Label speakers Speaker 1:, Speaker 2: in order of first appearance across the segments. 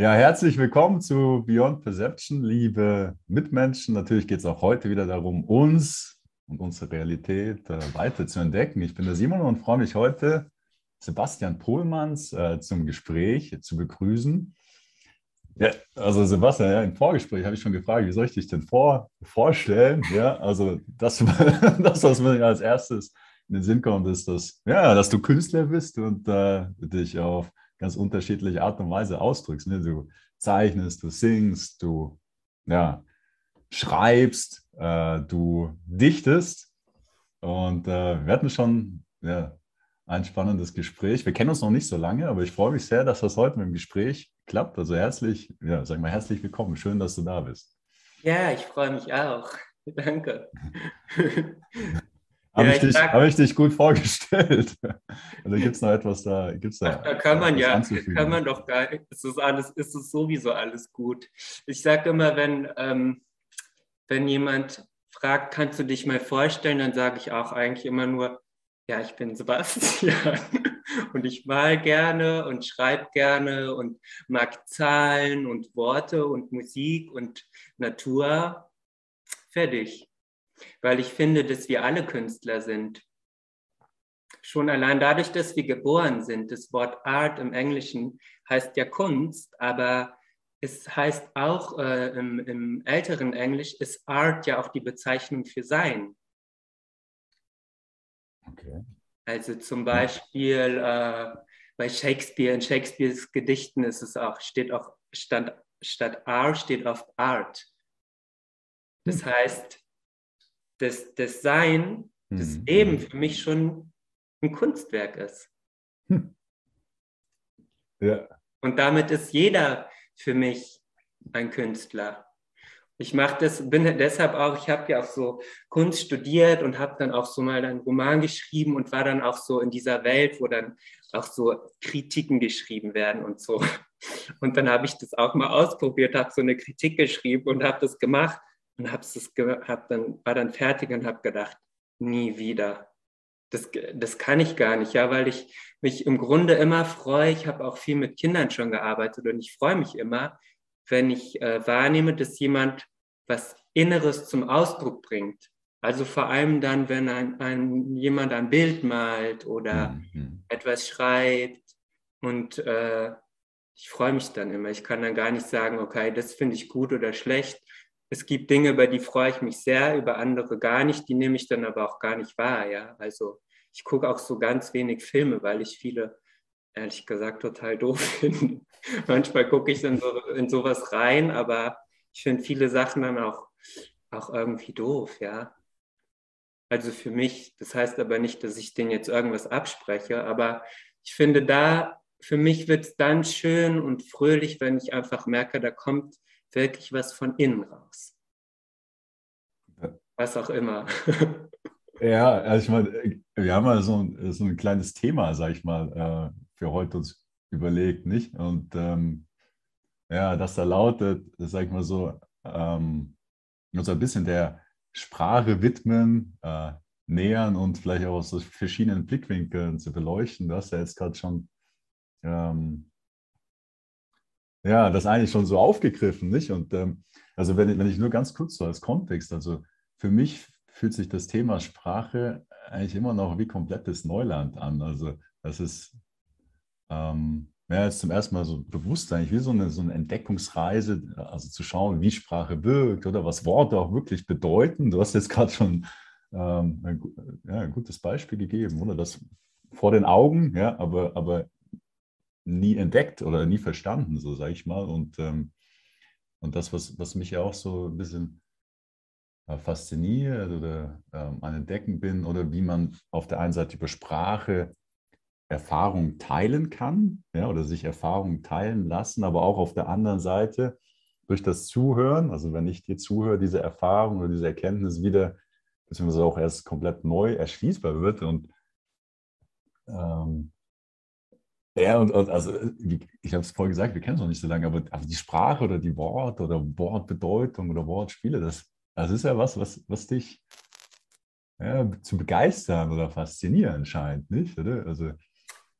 Speaker 1: Ja, herzlich willkommen zu Beyond Perception, liebe Mitmenschen. Natürlich geht es auch heute wieder darum, uns und unsere Realität äh, weiter zu entdecken. Ich bin der Simon und freue mich heute, Sebastian Pohlmanns äh, zum Gespräch zu begrüßen. Ja, also Sebastian, ja, im Vorgespräch habe ich schon gefragt, wie soll ich dich denn vor, vorstellen? Ja, also das, das, was mir als erstes in den Sinn kommt, ist, dass, ja, dass du Künstler bist und äh, dich auf ganz unterschiedliche Art und Weise ausdrückst. Ne? Du zeichnest, du singst, du ja, schreibst, äh, du dichtest. Und äh, wir hatten schon ja, ein spannendes Gespräch. Wir kennen uns noch nicht so lange, aber ich freue mich sehr, dass das heute mit dem Gespräch klappt. Also herzlich, ja, sag mal herzlich willkommen. Schön, dass du da bist.
Speaker 2: Ja, ich freue mich auch. Danke.
Speaker 1: Habe ja, ich, dich, hab ich dich gut vorgestellt? Oder gibt es noch etwas da? Gibt's da,
Speaker 2: da kann man ja, kann man doch gar nicht. Es ist, alles, ist es sowieso alles gut. Ich sage immer, wenn, ähm, wenn jemand fragt, kannst du dich mal vorstellen, dann sage ich auch eigentlich immer nur, ja, ich bin Sebastian und ich mal gerne und schreibe gerne und mag Zahlen und Worte und Musik und Natur. Fertig weil ich finde, dass wir alle Künstler sind. Schon allein dadurch, dass wir geboren sind. Das Wort Art im Englischen heißt ja Kunst, aber es heißt auch äh, im, im, älteren Englisch ist Art ja auch die Bezeichnung für Sein. Okay. Also zum Beispiel äh, bei Shakespeare, in Shakespeares Gedichten ist es auch, steht auch, stand, statt Art steht auf Art. Das hm. heißt, das, das Sein, das mhm. Leben für mich schon ein Kunstwerk ist. Hm. Ja. Und damit ist jeder für mich ein Künstler. Ich mache das, bin deshalb auch, ich habe ja auch so Kunst studiert und habe dann auch so mal einen Roman geschrieben und war dann auch so in dieser Welt, wo dann auch so Kritiken geschrieben werden und so. Und dann habe ich das auch mal ausprobiert, habe so eine Kritik geschrieben und habe das gemacht und hab's das hab dann, war dann fertig und habe gedacht, nie wieder. Das, das kann ich gar nicht, ja, weil ich mich im Grunde immer freue. Ich habe auch viel mit Kindern schon gearbeitet und ich freue mich immer, wenn ich äh, wahrnehme, dass jemand was Inneres zum Ausdruck bringt. Also vor allem dann, wenn ein, ein jemand ein Bild malt oder mhm. etwas schreibt und äh, ich freue mich dann immer. Ich kann dann gar nicht sagen, okay, das finde ich gut oder schlecht, es gibt Dinge, über die freue ich mich sehr, über andere gar nicht, die nehme ich dann aber auch gar nicht wahr. Ja? Also ich gucke auch so ganz wenig Filme, weil ich viele, ehrlich gesagt, total doof finde. Manchmal gucke ich in, so, in sowas rein, aber ich finde viele Sachen dann auch, auch irgendwie doof, ja. Also für mich, das heißt aber nicht, dass ich denen jetzt irgendwas abspreche, aber ich finde da, für mich wird es dann schön und fröhlich, wenn ich einfach merke, da kommt wirklich was von innen raus. Was auch immer.
Speaker 1: Ja, also ich meine, wir haben ja so ein, so ein kleines Thema, sag ich mal, äh, für heute uns überlegt, nicht? Und ähm, ja, das da lautet, sag ich mal so, ähm, uns ein bisschen der Sprache widmen, äh, nähern und vielleicht auch aus verschiedenen Blickwinkeln zu beleuchten. Du hast ja jetzt gerade schon ähm, ja, das eigentlich schon so aufgegriffen, nicht? Und ähm, also wenn ich, wenn ich nur ganz kurz so als Kontext, also für mich fühlt sich das Thema Sprache eigentlich immer noch wie komplettes Neuland an. Also das ist ähm, ja, jetzt zum ersten Mal so bewusst eigentlich wie so eine, so eine Entdeckungsreise, also zu schauen, wie Sprache wirkt oder was Worte auch wirklich bedeuten. Du hast jetzt gerade schon ähm, ein, ja, ein, gutes Beispiel gegeben, oder? Das vor den Augen, ja, aber, aber nie entdeckt oder nie verstanden, so sage ich mal. Und, ähm, und das, was, was mich ja auch so ein bisschen äh, fasziniert oder ähm, an Entdecken bin, oder wie man auf der einen Seite über Sprache Erfahrung teilen kann, ja, oder sich Erfahrungen teilen lassen, aber auch auf der anderen Seite durch das Zuhören, also wenn ich dir zuhöre, diese Erfahrung oder diese Erkenntnis wieder, beziehungsweise auch erst komplett neu erschließbar wird und ähm, ja, und, und also ich habe es vorhin gesagt, wir kennen es noch nicht so lange, aber, aber die Sprache oder die Worte oder Wortbedeutung oder Wortspiele, das, das ist ja was, was, was dich ja, zu begeistern oder faszinieren scheint, nicht? Oder? Also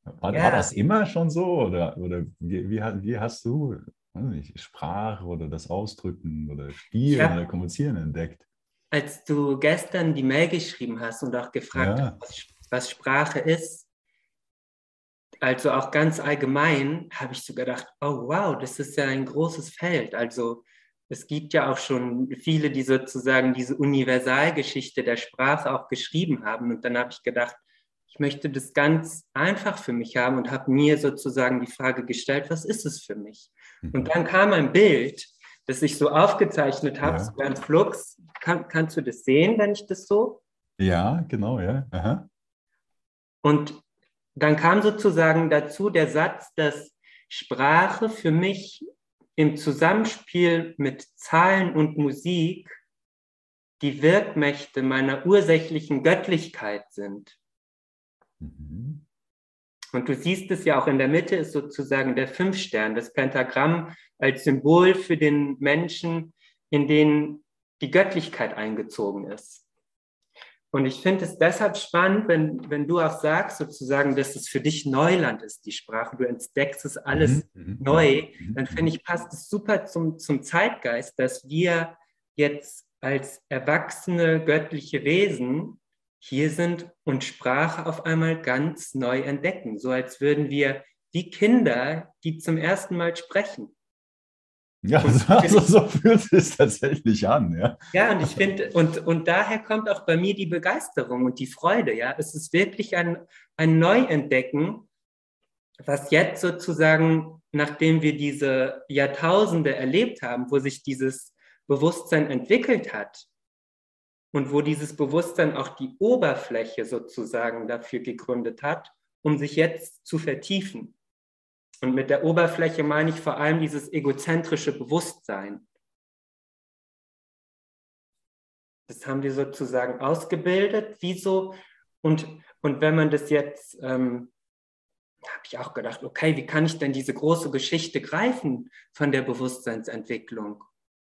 Speaker 1: war, ja. war, das immer schon so oder, oder wie, wie, hast du nicht, Sprache oder das Ausdrücken oder Spielen
Speaker 2: hab,
Speaker 1: oder Kommunizieren entdeckt.
Speaker 2: Als du gestern die Mail geschrieben hast und auch gefragt ja. hast, was Sprache ist, also auch ganz allgemein, habe ich so gedacht, oh wow, das ist ja ein großes Feld. Also es gibt ja auch schon viele, die sozusagen diese Universalgeschichte der Sprache auch geschrieben haben. Und dann habe ich gedacht, ich möchte das ganz einfach für mich haben und habe mir sozusagen die Frage gestellt, was ist es für mich? Mhm. Und dann kam ein Bild, das ich so aufgezeichnet habe, ja. so ganz flux. Kann, kannst du das sehen, wenn ich das so?
Speaker 1: Ja, genau, ja. Aha.
Speaker 2: Und dann kam sozusagen dazu der Satz, dass Sprache für mich im Zusammenspiel mit Zahlen und Musik die Wirkmächte meiner ursächlichen Göttlichkeit sind. Mhm. Und du siehst es ja auch in der Mitte ist sozusagen der Fünfstern, das Pentagramm als Symbol für den Menschen, in den die Göttlichkeit eingezogen ist. Und ich finde es deshalb spannend, wenn, wenn du auch sagst, sozusagen, dass es für dich Neuland ist, die Sprache. Du entdeckst es alles mhm. mhm neu. Mhm. Dann finde ich, passt es super zum, zum Zeitgeist, dass wir jetzt als erwachsene göttliche Wesen hier sind und Sprache auf einmal ganz neu entdecken. So als würden wir wie Kinder, die zum ersten Mal sprechen.
Speaker 1: Ja, also so fühlt es tatsächlich an, ja.
Speaker 2: Ja, und ich finde, und, und daher kommt auch bei mir die Begeisterung und die Freude, ja. Es ist wirklich ein, ein Neuentdecken, was jetzt sozusagen, nachdem wir diese Jahrtausende erlebt haben, wo sich dieses Bewusstsein entwickelt hat und wo dieses Bewusstsein auch die Oberfläche sozusagen dafür gegründet hat, um sich jetzt zu vertiefen. Und mit der Oberfläche meine ich vor allem dieses egozentrische Bewusstsein. Das haben wir sozusagen ausgebildet. Wieso? Und, und wenn man das jetzt, ähm, habe ich auch gedacht, okay, wie kann ich denn diese große Geschichte greifen von der Bewusstseinsentwicklung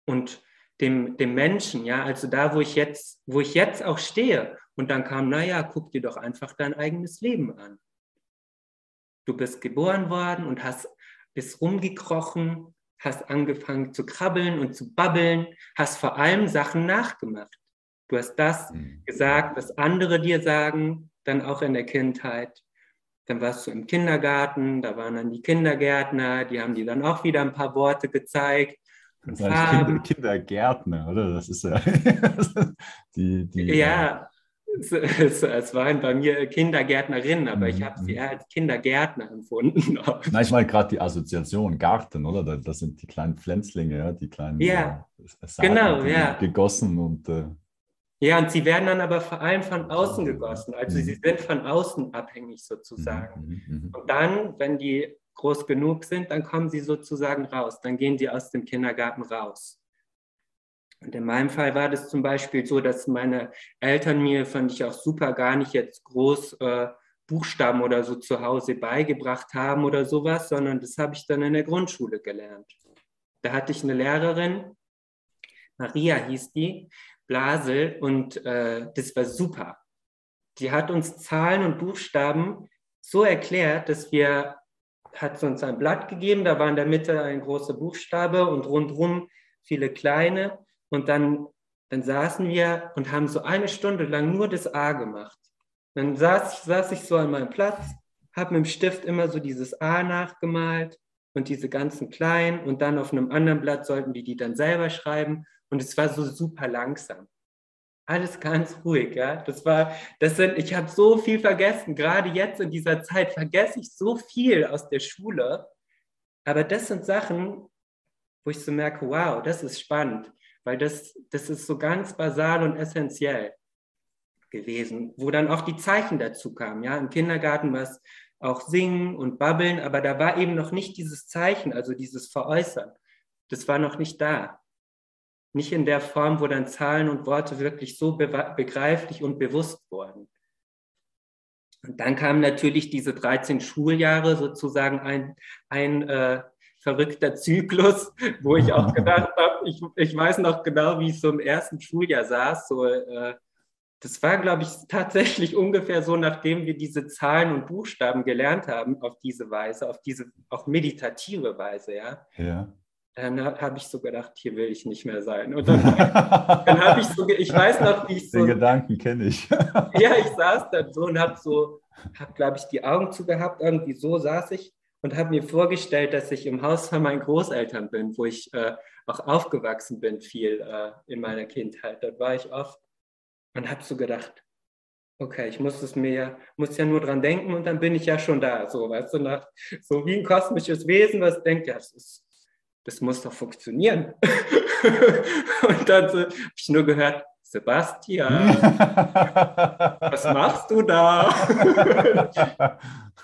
Speaker 2: und dem, dem Menschen, ja, also da, wo ich jetzt, wo ich jetzt auch stehe. Und dann kam, naja, guck dir doch einfach dein eigenes Leben an. Du bist geboren worden und hast, bist rumgekrochen, hast angefangen zu krabbeln und zu babbeln, hast vor allem Sachen nachgemacht. Du hast das mhm. gesagt, was andere dir sagen, dann auch in der Kindheit. Dann warst du im Kindergarten, da waren dann die Kindergärtner, die haben dir dann auch wieder ein paar Worte gezeigt.
Speaker 1: Das heißt Kinder, Kindergärtner, oder? Das ist ja
Speaker 2: die, die. Ja, es, es, waren bei mir Kindergärtnerinnen, aber ich habe sie mhm. eher als Kindergärtner empfunden.
Speaker 1: Na, ich meine gerade die Assoziation Garten, oder? Das sind die kleinen Pflänzlinge, ja, die kleinen
Speaker 2: ja, äh, Saaten, genau, ja.
Speaker 1: gegossen und äh,
Speaker 2: ja, und sie werden dann aber vor allem von außen gegossen. Also mhm. sie sind von außen abhängig sozusagen. Mhm, mhm, mhm. Und dann, wenn die groß genug sind, dann kommen sie sozusagen raus. Dann gehen sie aus dem Kindergarten raus. Und in meinem Fall war das zum Beispiel so, dass meine Eltern mir, fand ich auch super, gar nicht jetzt groß äh, Buchstaben oder so zu Hause beigebracht haben oder sowas, sondern das habe ich dann in der Grundschule gelernt. Da hatte ich eine Lehrerin, Maria hieß die, Blasel, und äh, das war super. Die hat uns Zahlen und Buchstaben so erklärt, dass wir, hat uns ein Blatt gegeben, da war in der Mitte ein großer Buchstabe und rundherum viele kleine. Und dann, dann saßen wir und haben so eine Stunde lang nur das A gemacht. Dann saß, saß ich so an meinem Platz, habe mit dem Stift immer so dieses A nachgemalt und diese ganzen kleinen und dann auf einem anderen Blatt sollten wir die dann selber schreiben und es war so super langsam. Alles ganz ruhig, ja. Das war, das sind, ich habe so viel vergessen. Gerade jetzt in dieser Zeit vergesse ich so viel aus der Schule. Aber das sind Sachen, wo ich so merke, wow, das ist spannend weil das, das ist so ganz basal und essentiell gewesen, wo dann auch die Zeichen dazu kamen. Ja, im Kindergarten war es auch Singen und Babbeln, aber da war eben noch nicht dieses Zeichen, also dieses Veräußern. Das war noch nicht da. Nicht in der Form, wo dann Zahlen und Worte wirklich so begreiflich und bewusst wurden. Und dann kamen natürlich diese 13 Schuljahre sozusagen ein, ein äh, verrückter Zyklus, wo ich auch gedacht habe, ich, ich weiß noch genau, wie ich so im ersten Schuljahr saß. So, äh, das war, glaube ich, tatsächlich ungefähr so, nachdem wir diese Zahlen und Buchstaben gelernt haben, auf diese Weise, auf diese auch meditative Weise, ja.
Speaker 1: Ja.
Speaker 2: dann habe ich so gedacht, hier will ich nicht mehr sein. Und dann, dann habe ich so, ich weiß noch, wie ich so.
Speaker 1: Den Gedanken kenne ich.
Speaker 2: ja, ich saß dann so und habe so, habe, glaube ich, die Augen zugehabt, irgendwie so saß ich und habe mir vorgestellt, dass ich im Haus von meinen Großeltern bin, wo ich äh, auch aufgewachsen bin, viel äh, in meiner Kindheit. Dort war ich oft und habe so gedacht, okay, ich muss es mir, muss ja nur dran denken und dann bin ich ja schon da. So, weißt du, nach, so wie ein kosmisches Wesen, was denkt, ja, das, ist, das muss doch funktionieren. und dann so, habe ich nur gehört, Sebastian, was machst du da?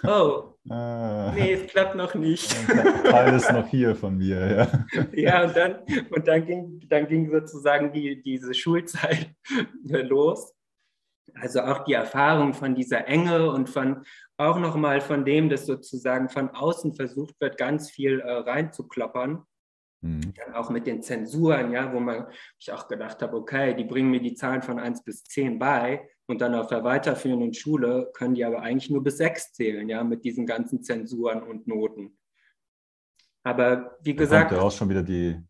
Speaker 2: oh, ah. nee, es klappt noch nicht.
Speaker 1: Teil ist noch hier von mir, ja.
Speaker 2: ja, und dann, und dann, ging, dann ging sozusagen die, diese Schulzeit los. Also auch die Erfahrung von dieser Enge und von auch nochmal von dem, dass sozusagen von außen versucht wird, ganz viel äh, reinzukloppern. Mhm. Dann auch mit den Zensuren, ja, wo man ich auch gedacht habe, okay, die bringen mir die Zahlen von 1 bis 10 bei und dann auf der weiterführenden Schule können die aber eigentlich nur bis 6 zählen, ja, mit diesen ganzen Zensuren und Noten. Aber wie gesagt.
Speaker 1: Da auch schon wieder die,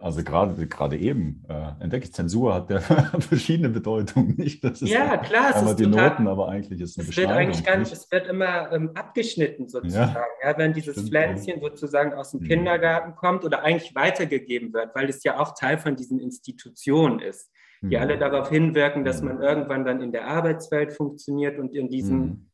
Speaker 1: also gerade, gerade eben äh, entdecke ich, Zensur hat ja verschiedene Bedeutungen. Nicht,
Speaker 2: das ist ja, klar,
Speaker 1: es ist die total, Noten, aber eigentlich ist es eine
Speaker 2: es wird eigentlich gar nicht, Es wird immer ähm, abgeschnitten sozusagen. Ja, ja wenn dieses stimmt, Pflänzchen sozusagen aus dem. Mhm. Kindergarten kommt oder eigentlich weitergegeben wird, weil es ja auch Teil von diesen Institutionen ist, die alle mhm. darauf hinwirken, dass man irgendwann dann in der Arbeitswelt funktioniert und in diesem mhm.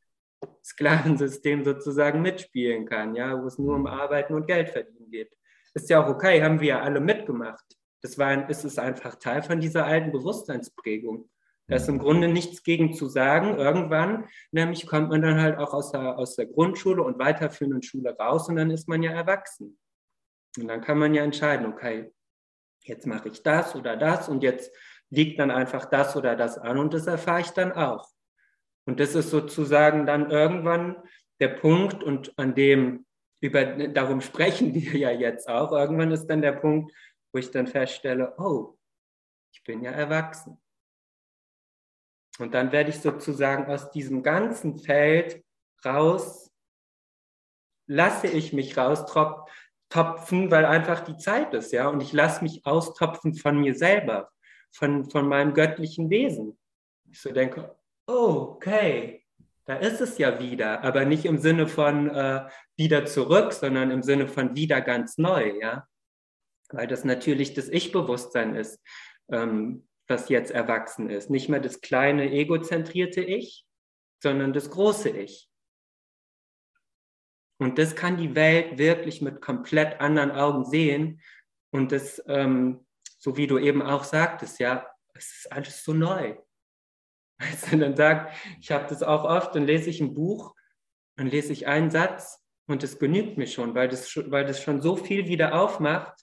Speaker 2: Sklavensystem sozusagen mitspielen kann, ja, wo es nur um Arbeiten und Geld verdienen geht. Ist ja auch okay, haben wir ja alle mitgemacht. Das war, ist es einfach Teil von dieser alten Bewusstseinsprägung. Da ist im Grunde nichts gegen zu sagen. Irgendwann, nämlich kommt man dann halt auch aus der, aus der Grundschule und weiterführenden Schule raus und dann ist man ja erwachsen. Und dann kann man ja entscheiden, okay, jetzt mache ich das oder das und jetzt liegt dann einfach das oder das an und das erfahre ich dann auch. Und das ist sozusagen dann irgendwann der Punkt und an dem über, darum sprechen wir ja jetzt auch. Irgendwann ist dann der Punkt, wo ich dann feststelle, oh, ich bin ja erwachsen. Und dann werde ich sozusagen aus diesem ganzen Feld raus, lasse ich mich raustopfen, weil einfach die Zeit ist, ja. Und ich lasse mich austopfen von mir selber, von, von meinem göttlichen Wesen. Ich so denke, okay, da ist es ja wieder, aber nicht im Sinne von äh, wieder zurück, sondern im Sinne von wieder ganz neu, ja. Weil das natürlich das Ich-Bewusstsein ist, ähm, was jetzt erwachsen ist. Nicht mehr das kleine egozentrierte Ich, sondern das große Ich. Und das kann die Welt wirklich mit komplett anderen Augen sehen. Und das, ähm, so wie du eben auch sagtest, ja, es ist alles so neu. Als er dann sagt, ich habe das auch oft, dann lese ich ein Buch, dann lese ich einen Satz und es genügt mir schon, weil das, weil das schon so viel wieder aufmacht,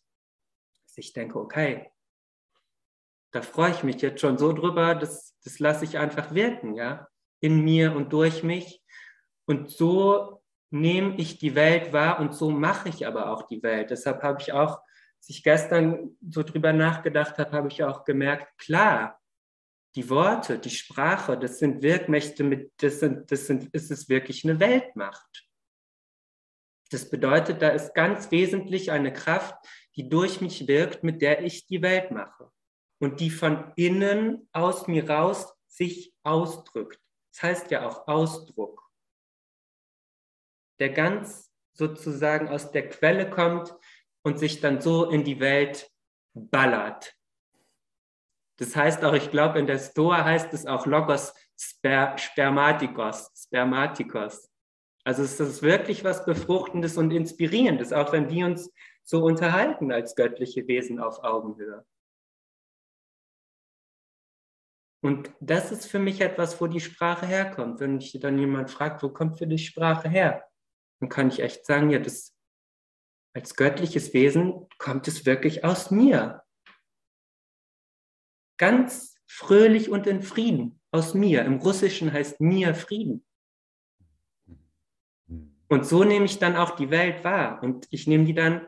Speaker 2: dass ich denke, okay, da freue ich mich jetzt schon so drüber, das, das lasse ich einfach wirken, ja, in mir und durch mich. Und so nehme ich die Welt wahr und so mache ich aber auch die Welt. Deshalb habe ich auch, als ich gestern so drüber nachgedacht habe, habe ich auch gemerkt, klar, die Worte, die Sprache, das sind Wirkmächte, mit, das, sind, das sind, ist es wirklich eine Weltmacht. Das bedeutet, da ist ganz wesentlich eine Kraft, die durch mich wirkt, mit der ich die Welt mache und die von innen aus mir raus sich ausdrückt. Das heißt ja auch Ausdruck, der ganz sozusagen aus der Quelle kommt und sich dann so in die Welt ballert, das heißt auch, ich glaube, in der Stoa heißt es auch Logos Sper Spermatikos, Spermatikos. Also es ist wirklich was Befruchtendes und Inspirierendes, auch wenn wir uns so unterhalten als göttliche Wesen auf Augenhöhe. Und das ist für mich etwas, wo die Sprache herkommt. Wenn mich dann jemand fragt, wo kommt für dich Sprache her? Dann kann ich echt sagen, ja, das als göttliches Wesen kommt es wirklich aus mir ganz fröhlich und in Frieden aus mir. Im Russischen heißt mir Frieden. Und so nehme ich dann auch die Welt wahr und ich nehme die dann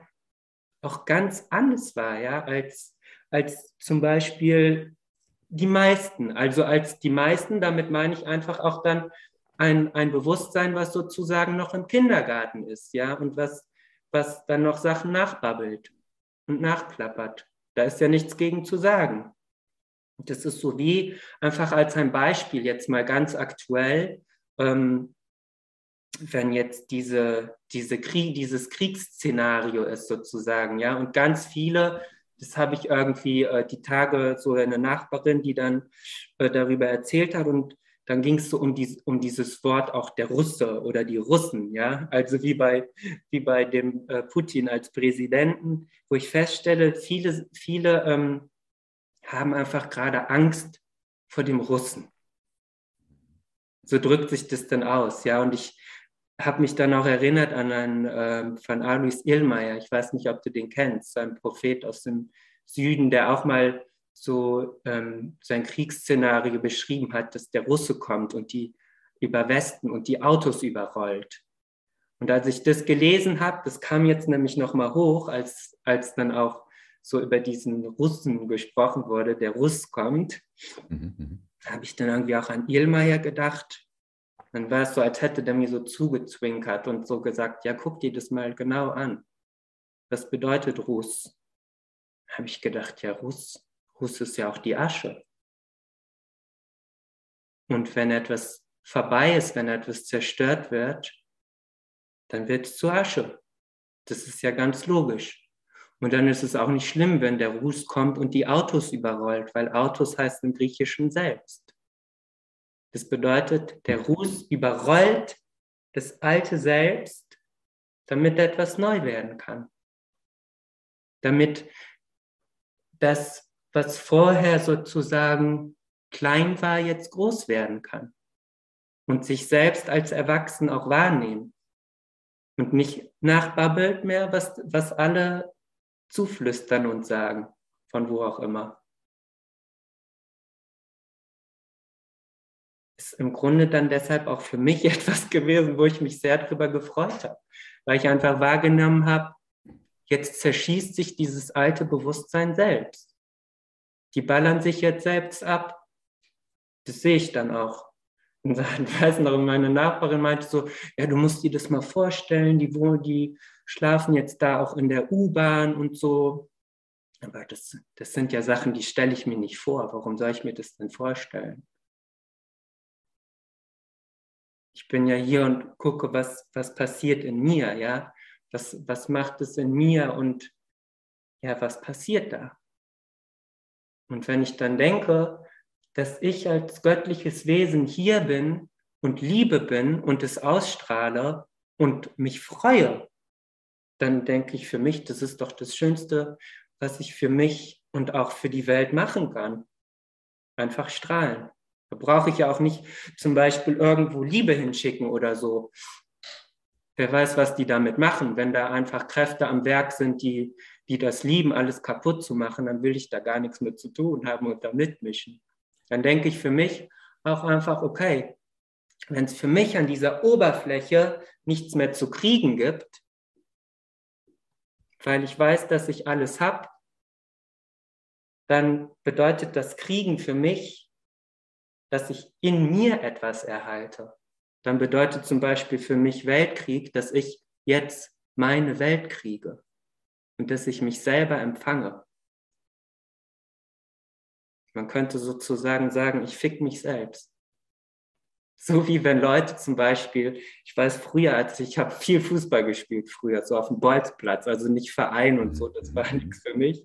Speaker 2: auch ganz anders wahr, ja, als, als zum Beispiel die meisten. Also als die meisten, damit meine ich einfach auch dann ein, ein Bewusstsein, was sozusagen noch im Kindergarten ist, ja, und was, was dann noch Sachen nachbabbelt und nachplappert. Da ist ja nichts gegen zu sagen. Das ist so wie einfach als ein Beispiel jetzt mal ganz aktuell, ähm, wenn jetzt diese, diese Krieg, dieses Kriegsszenario ist sozusagen, ja, und ganz viele, das habe ich irgendwie äh, die Tage so eine Nachbarin, die dann äh, darüber erzählt hat und dann ging es so um, die, um dieses Wort auch der Russe oder die Russen, ja, also wie bei, wie bei dem äh, Putin als Präsidenten, wo ich feststelle, viele, viele ähm, haben einfach gerade Angst vor dem Russen. So drückt sich das dann aus, ja, und ich habe mich dann auch erinnert an einen äh, von Alois Illmeier, ich weiß nicht, ob du den kennst, ein Prophet aus dem Süden, der auch mal so ähm, sein Kriegsszenario beschrieben hat, dass der Russe kommt und die über Westen und die Autos überrollt. Und als ich das gelesen habe, das kam jetzt nämlich nochmal hoch, als, als dann auch so über diesen Russen gesprochen wurde, der Russ kommt, mhm, mhm. habe ich dann irgendwie auch an Ilmeier gedacht. Dann war es so, als hätte der mir so zugezwinkert und so gesagt, ja, guck dir das mal genau an. Was bedeutet Russ? Habe ich gedacht, ja, Russ, Ruß ist ja auch die Asche. Und wenn etwas vorbei ist, wenn etwas zerstört wird, dann wird es zu Asche. Das ist ja ganz logisch. Und dann ist es auch nicht schlimm, wenn der Ruß kommt und die Autos überrollt, weil Autos heißt im Griechischen selbst. Das bedeutet, der Ruß überrollt das alte Selbst, damit etwas neu werden kann. Damit das was vorher sozusagen klein war, jetzt groß werden kann und sich selbst als Erwachsen auch wahrnehmen und nicht nachbabbelt mehr, was, was alle zuflüstern und sagen, von wo auch immer. Ist im Grunde dann deshalb auch für mich etwas gewesen, wo ich mich sehr darüber gefreut habe, weil ich einfach wahrgenommen habe, jetzt zerschießt sich dieses alte Bewusstsein selbst die ballern sich jetzt selbst ab. Das sehe ich dann auch. Und ich weiß noch, meine Nachbarin meinte so, ja, du musst dir das mal vorstellen, die die schlafen jetzt da auch in der U-Bahn und so. Aber das, das sind ja Sachen, die stelle ich mir nicht vor. Warum soll ich mir das denn vorstellen? Ich bin ja hier und gucke, was, was passiert in mir, ja. Was, was macht es in mir und ja, was passiert da? Und wenn ich dann denke, dass ich als göttliches Wesen hier bin und Liebe bin und es ausstrahle und mich freue, dann denke ich für mich, das ist doch das Schönste, was ich für mich und auch für die Welt machen kann. Einfach strahlen. Da brauche ich ja auch nicht zum Beispiel irgendwo Liebe hinschicken oder so. Wer weiß, was die damit machen, wenn da einfach Kräfte am Werk sind, die die das lieben, alles kaputt zu machen, dann will ich da gar nichts mit zu tun haben und da mitmischen. Dann denke ich für mich auch einfach, okay, wenn es für mich an dieser Oberfläche nichts mehr zu kriegen gibt, weil ich weiß, dass ich alles habe, dann bedeutet das Kriegen für mich, dass ich in mir etwas erhalte. Dann bedeutet zum Beispiel für mich Weltkrieg, dass ich jetzt meine Welt kriege und dass ich mich selber empfange. Man könnte sozusagen sagen, ich fick mich selbst. So wie wenn Leute zum Beispiel, ich weiß früher, als ich habe viel Fußball gespielt früher, so auf dem Bolzplatz, also nicht Verein und so, das war nichts für mich.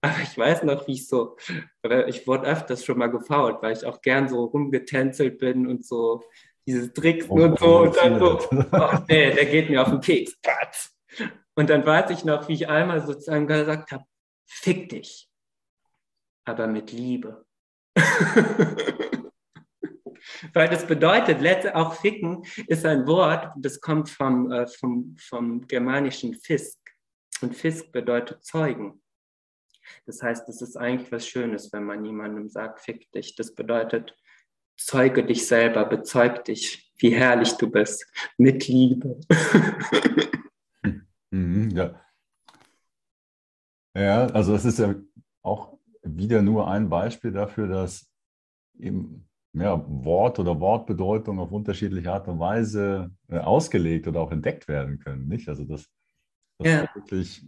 Speaker 2: Aber ich weiß noch, wie ich so, ich wurde öfters schon mal gefault, weil ich auch gern so rumgetänzelt bin und so diese Tricks oh, und so und dann so, oh, nee, der geht mir auf den Keks, Patz. Und dann weiß ich noch, wie ich einmal sozusagen gesagt habe, fick dich, aber mit Liebe. Weil das bedeutet, auch ficken ist ein Wort, das kommt vom, äh, vom, vom germanischen Fisk. Und Fisk bedeutet Zeugen. Das heißt, es ist eigentlich was Schönes, wenn man jemandem sagt, fick dich. Das bedeutet, zeuge dich selber, bezeug dich, wie herrlich du bist, mit Liebe.
Speaker 1: Mhm, ja. Ja, also es ist ja auch wieder nur ein Beispiel dafür, dass eben ja, Wort oder Wortbedeutung auf unterschiedliche Art und Weise äh, ausgelegt oder auch entdeckt werden können. Nicht? Also das Das ja. wirklich,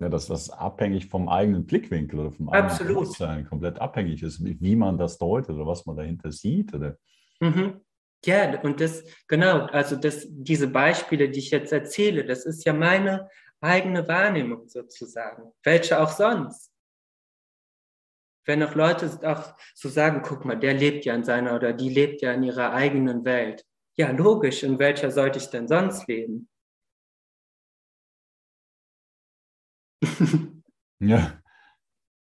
Speaker 1: ja, dass das abhängig vom eigenen Blickwinkel oder vom eigenen
Speaker 2: Absolut.
Speaker 1: Bewusstsein komplett abhängig ist, wie man das deutet oder was man dahinter sieht. Oder?
Speaker 2: Mhm. Ja, und das, genau, also das, diese Beispiele, die ich jetzt erzähle, das ist ja meine eigene Wahrnehmung sozusagen. Welche auch sonst. Wenn auch Leute auch so sagen, guck mal, der lebt ja in seiner oder die lebt ja in ihrer eigenen Welt. Ja, logisch, in welcher sollte ich denn sonst leben?
Speaker 1: ja.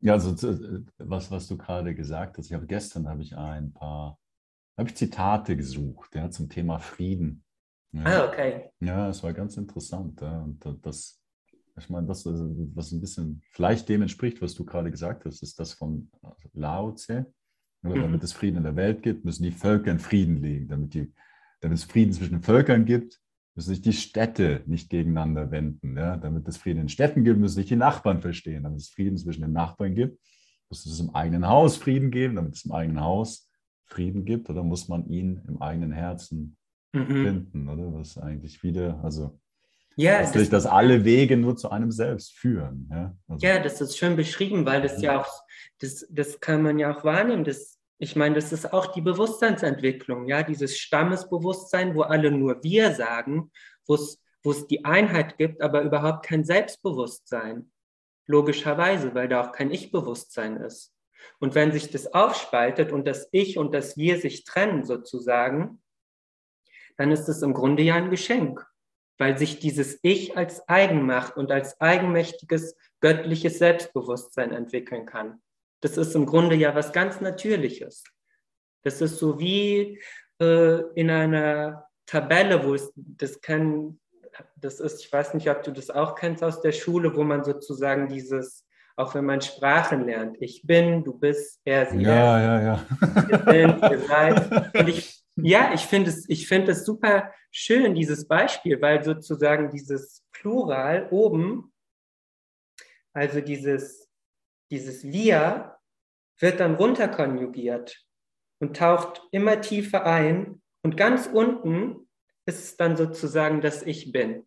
Speaker 1: Ja, also was, was du gerade gesagt hast, ich habe gestern habe ich ein paar habe ich Zitate gesucht, ja, zum Thema Frieden.
Speaker 2: Ja. Ah, okay.
Speaker 1: Ja, es war ganz interessant. Ja. Und das, ich meine, das, was ein bisschen vielleicht dem entspricht, was du gerade gesagt hast, ist das von Lao Tse. Oder mhm. damit es Frieden in der Welt gibt, müssen die Völker in Frieden leben. Damit, die, damit es Frieden zwischen den Völkern gibt, müssen sich die Städte nicht gegeneinander wenden. Ja? Damit es Frieden in Städten gibt, müssen sich die Nachbarn verstehen. Damit es Frieden zwischen den Nachbarn gibt, muss es im eigenen Haus Frieden geben. Damit es im eigenen Haus Frieden gibt oder muss man ihn im eigenen Herzen mhm. finden, oder? Was eigentlich wieder, also ja, letztlich, dass alle Wege nur zu einem selbst führen. Ja,
Speaker 2: also, ja das ist schön beschrieben, weil das ja auch, das, das kann man ja auch wahrnehmen. Das, ich meine, das ist auch die Bewusstseinsentwicklung, ja, dieses Stammesbewusstsein, wo alle nur wir sagen, wo es die Einheit gibt, aber überhaupt kein Selbstbewusstsein. Logischerweise, weil da auch kein Ich-Bewusstsein ist. Und wenn sich das aufspaltet und das Ich und das Wir sich trennen sozusagen, dann ist es im Grunde ja ein Geschenk, weil sich dieses Ich als Eigenmacht und als eigenmächtiges göttliches Selbstbewusstsein entwickeln kann. Das ist im Grunde ja was ganz Natürliches. Das ist so wie äh, in einer Tabelle, wo es das kann, das ist, ich weiß nicht, ob du das auch kennst aus der Schule, wo man sozusagen dieses auch wenn man Sprachen lernt. Ich bin, du bist, er, sie.
Speaker 1: Ja, er. ja, ja.
Speaker 2: Wir sind, wir seid. Und ich, ja, ich finde es, ich es super schön, dieses Beispiel, weil sozusagen dieses Plural oben, also dieses, dieses Wir, wird dann runterkonjugiert und taucht immer tiefer ein. Und ganz unten ist es dann sozusagen das Ich bin.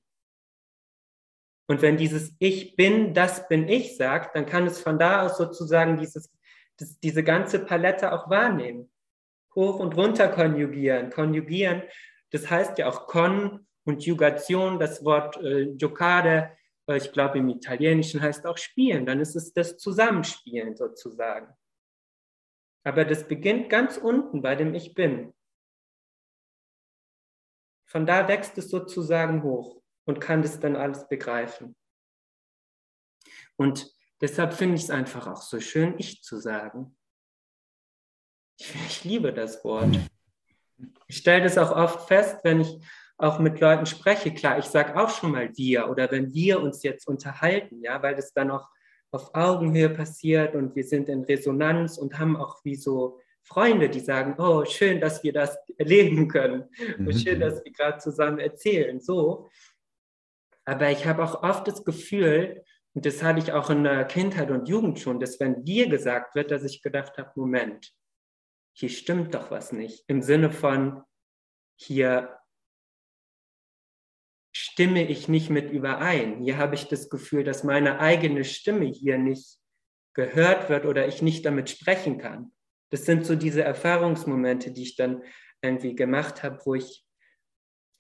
Speaker 2: Und wenn dieses Ich bin, das bin ich sagt, dann kann es von da aus sozusagen dieses, das, diese ganze Palette auch wahrnehmen. Hoch und runter konjugieren. Konjugieren, das heißt ja auch Kon und Jugation, das Wort äh, Giocare, äh, ich glaube im Italienischen heißt auch spielen. Dann ist es das Zusammenspielen sozusagen. Aber das beginnt ganz unten bei dem Ich bin. Von da wächst es sozusagen hoch und kann das dann alles begreifen. Und deshalb finde ich es einfach auch so schön, ich zu sagen. Ich, liebe das Wort. Ich stelle das auch oft fest, wenn ich auch mit Leuten spreche. Klar, ich sage auch schon mal wir oder wenn wir uns jetzt unterhalten, ja, weil das dann auch auf Augenhöhe passiert und wir sind in Resonanz und haben auch wie so Freunde, die sagen, oh, schön, dass wir das erleben können und schön, mhm. dass wir gerade zusammen erzählen. So. Aber ich habe auch oft das Gefühl, und das hatte ich auch in der Kindheit und Jugend schon, dass wenn dir gesagt wird, dass ich gedacht habe, Moment, hier stimmt doch was nicht. Im Sinne von, hier stimme ich nicht mit überein. Hier habe ich das Gefühl, dass meine eigene Stimme hier nicht gehört wird oder ich nicht damit sprechen kann. Das sind so diese Erfahrungsmomente, die ich dann irgendwie gemacht habe, wo ich,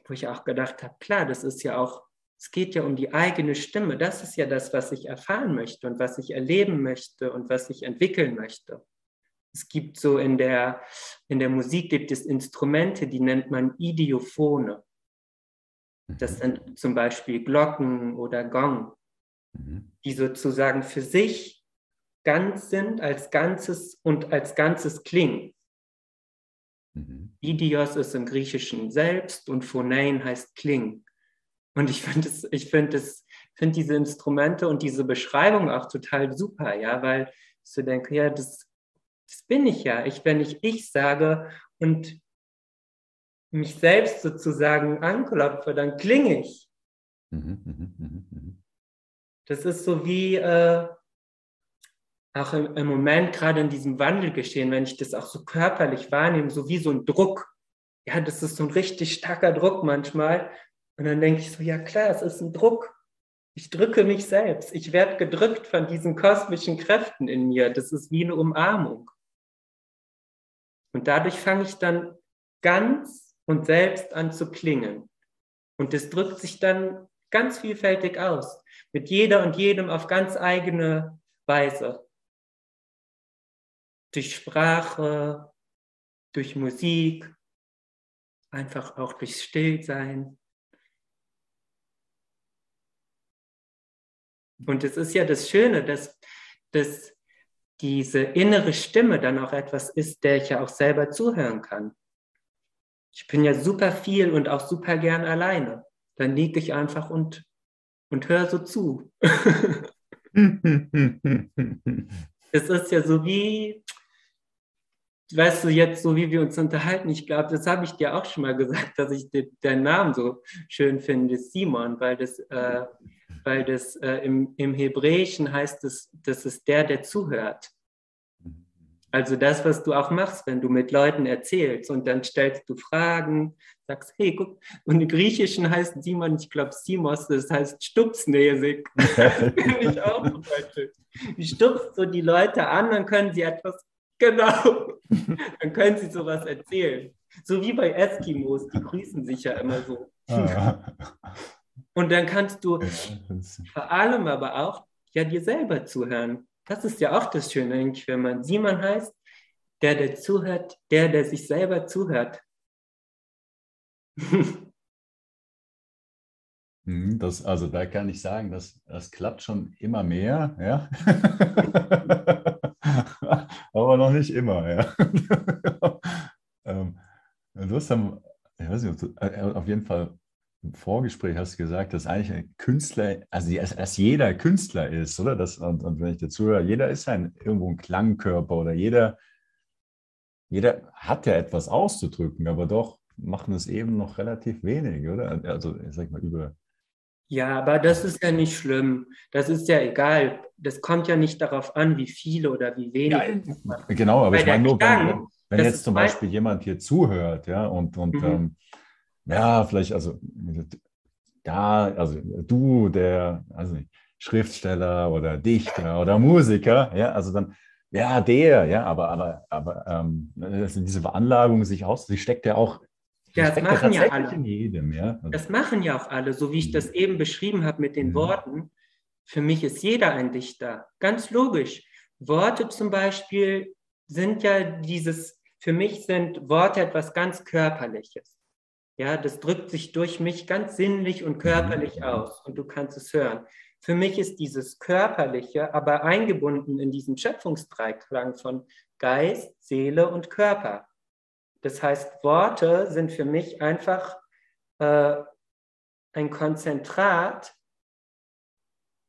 Speaker 2: wo ich auch gedacht habe, klar, das ist ja auch es geht ja um die eigene Stimme. Das ist ja das, was ich erfahren möchte und was ich erleben möchte und was ich entwickeln möchte. Es gibt so in der, in der Musik gibt es Instrumente, die nennt man Idiophone. Das mhm. sind zum Beispiel Glocken oder Gong, mhm. die sozusagen für sich ganz sind, als Ganzes und als Ganzes klingen. Mhm. Idios ist im Griechischen selbst und Phonein heißt Kling. Und ich finde ich finde es, finde diese Instrumente und diese Beschreibung auch total super, ja, weil ich so denke, ja, das, das bin ich ja. Ich, wenn ich ich sage und mich selbst sozusagen anklopfe, dann klinge ich. Mhm, mhm, mhm, das ist so wie äh, auch im, im Moment gerade in diesem Wandel geschehen, wenn ich das auch so körperlich wahrnehme, so wie so ein Druck. Ja, das ist so ein richtig starker Druck manchmal Und dann denke ich so, ja klar, es ist ein Druck. Ich drücke mich selbst. Ich werde gedrückt von diesen kosmischen Kräften in mir. Das ist wie eine Umarmung. Und dadurch fange ich dann ganz und selbst an zu klingen. Und es drückt sich dann ganz vielfältig aus. Mit jeder und jedem auf ganz eigene Weise. Durch Sprache, durch Musik, einfach auch durch Stillsein. Und es ist ja das Schöne, dass, dass diese innere Stimme dann auch etwas ist, der ich ja auch selber zuhören kann. Ich bin ja super viel und auch super gern alleine. Dann liege ich einfach und, und höre so zu. es ist ja so wie, weißt du, jetzt so wie wir uns unterhalten, ich glaube, das habe ich dir auch schon mal gesagt, dass ich de, deinen Namen so schön finde, Simon, weil das, äh, weil das äh, im, im Hebräischen heißt, es, das ist der, der zuhört. Also das, was du auch machst, wenn du mit Leuten erzählst und dann stellst du Fragen, sagst, hey, guck, und im Griechischen heißt Simon, ich glaube Simos, das heißt stupsnäsig. Finde ich auch schön. Du stupst so die Leute an, dann können sie etwas Genau. Dann können sie sowas erzählen. So wie bei Eskimos, die grüßen sich ja immer so. Ah. Und dann kannst du vor allem aber auch ja dir selber zuhören. Das ist ja auch das Schöne, eigentlich, wenn man Simon heißt, der, der zuhört, der, der sich selber zuhört.
Speaker 1: Mhm, das, also da kann ich sagen, das, das klappt schon immer mehr, ja. aber noch nicht immer, ja. ähm, du hast dann, ich weiß nicht, äh, auf jeden Fall im Vorgespräch hast du gesagt, dass eigentlich ein Künstler, also dass jeder Künstler ist, oder? Das, und, und wenn ich dazu höre, jeder ist ein, irgendwo ein Klangkörper oder jeder, jeder hat ja etwas auszudrücken, aber doch machen es eben noch relativ wenig, oder? Also ich sag mal über
Speaker 2: ja, aber das ist ja nicht schlimm. Das ist ja egal. Das kommt ja nicht darauf an, wie viele oder wie wenige.
Speaker 1: Ja, genau, aber Weil ich meine nur, wenn, wenn jetzt zum Beispiel jemand hier zuhört, ja, und, und mhm. ähm, ja, vielleicht, also da, also du, der, also Schriftsteller oder Dichter oder Musiker, ja, also dann, ja, der, ja, aber, aber, aber ähm, diese Veranlagung sich aus, sie steckt ja auch
Speaker 2: ja, das machen ja alle. In jedem, ja? Also das machen ja auch alle, so wie ich das mhm. eben beschrieben habe mit den mhm. Worten. Für mich ist jeder ein Dichter. Ganz logisch. Worte zum Beispiel sind ja dieses, für mich sind Worte etwas ganz Körperliches. Ja, das drückt sich durch mich ganz sinnlich und körperlich mhm. aus und du kannst es hören. Für mich ist dieses Körperliche aber eingebunden in diesen Schöpfungsdreiklang von Geist, Seele und Körper. Das heißt, Worte sind für mich einfach äh, ein Konzentrat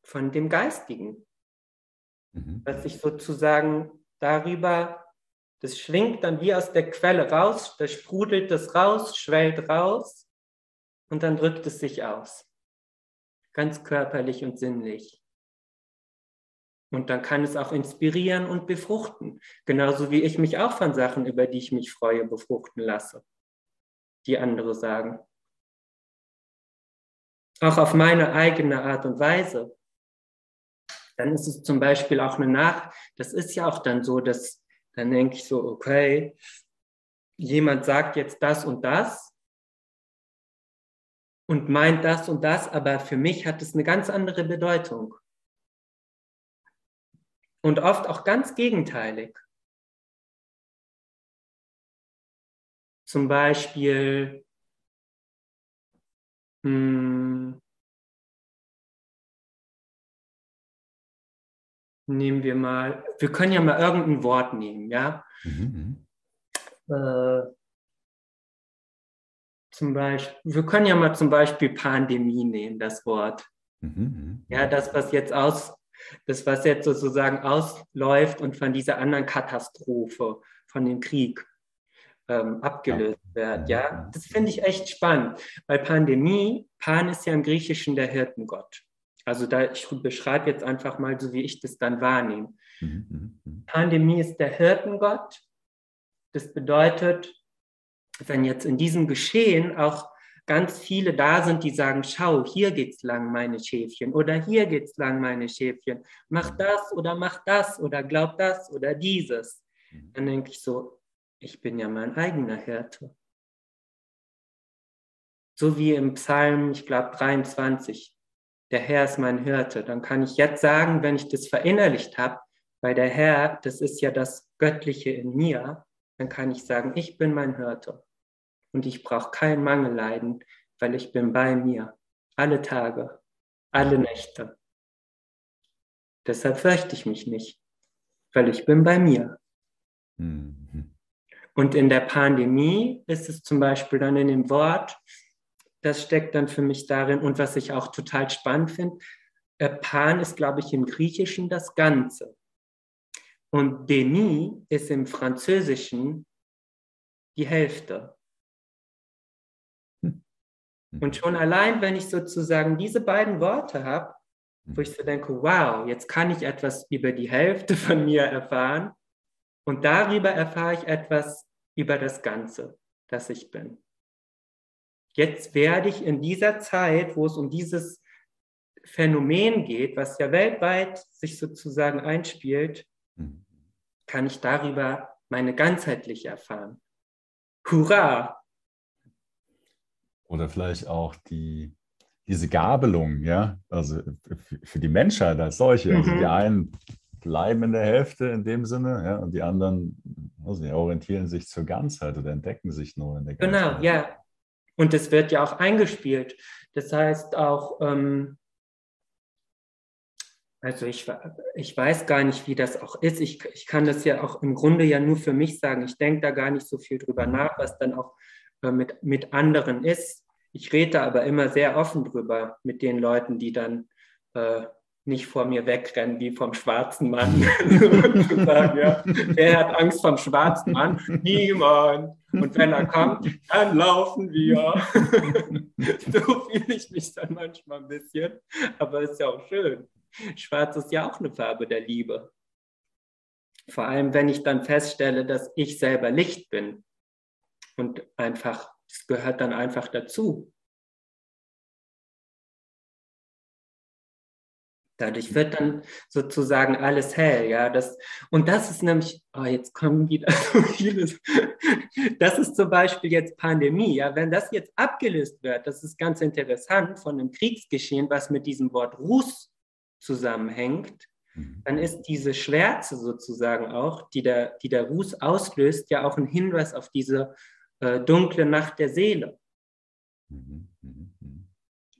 Speaker 2: von dem Geistigen, mhm. was sich sozusagen darüber, das schwingt dann wie aus der Quelle raus, da sprudelt es raus, schwellt raus und dann drückt es sich aus. Ganz körperlich und sinnlich. Und dann kann es auch inspirieren und befruchten. Genauso wie ich mich auch von Sachen, über die ich mich freue, befruchten lasse, die andere sagen. Auch auf meine eigene Art und Weise. Dann ist es zum Beispiel auch eine Nach, das ist ja auch dann so, dass dann denke ich so, okay, jemand sagt jetzt das und das und meint das und das, aber für mich hat es eine ganz andere Bedeutung und oft auch ganz gegenteilig. Zum Beispiel, hm, nehmen wir mal, wir können ja mal irgendein Wort nehmen, ja? Mhm. Äh, zum Beispiel, wir können ja mal zum Beispiel Pandemie nehmen, das Wort. Mhm. mhm. Ja, das, was jetzt aus, das, was jetzt sozusagen ausläuft und von dieser anderen Katastrophe, von dem Krieg ähm, abgelöst wird. Ja, das finde ich echt spannend, weil Pandemie, Pan ist ja im Griechischen der Hirtengott. Also da, ich beschreibe jetzt einfach mal so, wie ich das dann wahrnehme. Mhm, mhm, mhm. Pandemie ist der Hirtengott. Das bedeutet, wenn jetzt in diesem Geschehen auch ganz viele da sind, die sagen, schau, hier geht's lang, meine Schäfchen, oder hier geht's lang, meine Schäfchen, mach das oder mach das oder glaub das oder dieses. Mhm. Dann denke ich so, ich bin ja mein eigener Hirte. So wie im Psalm, ich glaube 23, der Herr ist mein Hirte. Dann kann ich jetzt sagen, wenn ich das verinnerlicht habe, weil der Herr, das ist ja das Göttliche in mir, dann kann ich sagen, ich bin mein Hirte und ich brauche keinen Mangel leiden, weil ich bin bei mir. Alle Tage, alle Nächte. Deshalb fürchte ich mich nicht, weil ich bin bei mir. Mhm. Und in der Pandemie ist es zum Beispiel dann in dem Wort, das steckt dann für mich darin und was ich auch total spannend finde, äh, Pan ist, glaube ich, im Griechischen das Ganze. Und Denis ist im Französischen die Hälfte. Und schon allein, wenn ich sozusagen diese beiden Worte habe, wo ich so denke, wow, jetzt kann ich etwas über die Hälfte von mir erfahren und darüber erfahre ich etwas über das Ganze, das ich bin. Jetzt werde ich in dieser Zeit, wo es um dieses Phänomen geht, was ja weltweit sich sozusagen einspielt, mhm. kann ich darüber meine ganzheitliche erfahren. Hurra!
Speaker 1: Oder vielleicht auch die, diese Gabelung, ja, also für die Menschheit als solche. Mhm. Also die einen bleiben in der Hälfte in dem Sinne, ja, und die anderen also die orientieren sich zur Ganzheit oder entdecken sich nur in der
Speaker 2: genau, Ganzheit. Genau, ja. Und das wird ja auch eingespielt. Das heißt auch, ähm, also ich, ich weiß gar nicht, wie das auch ist. Ich, ich kann das ja auch im Grunde ja nur für mich sagen. Ich denke da gar nicht so viel drüber nach, was dann auch äh, mit, mit anderen ist. Ich rede aber immer sehr offen drüber mit den Leuten, die dann äh, nicht vor mir wegrennen wie vom schwarzen Mann. sagen, ja. Wer hat Angst vom schwarzen Mann? Niemand. Und wenn er kommt, dann laufen wir. so fühle ich mich dann manchmal ein bisschen. Aber ist ja auch schön. Schwarz ist ja auch eine Farbe der Liebe. Vor allem, wenn ich dann feststelle, dass ich selber Licht bin. Und einfach, es gehört dann einfach dazu. Dadurch wird dann sozusagen alles hell, ja. Das, und das ist nämlich, oh, jetzt kommen wieder so vieles. Das ist zum Beispiel jetzt Pandemie, ja. Wenn das jetzt abgelöst wird, das ist ganz interessant von einem Kriegsgeschehen, was mit diesem Wort Ruß zusammenhängt, mhm. dann ist diese Schwärze sozusagen auch, die der, die der Ruß auslöst, ja auch ein Hinweis auf diese äh, dunkle Nacht der Seele. Mhm.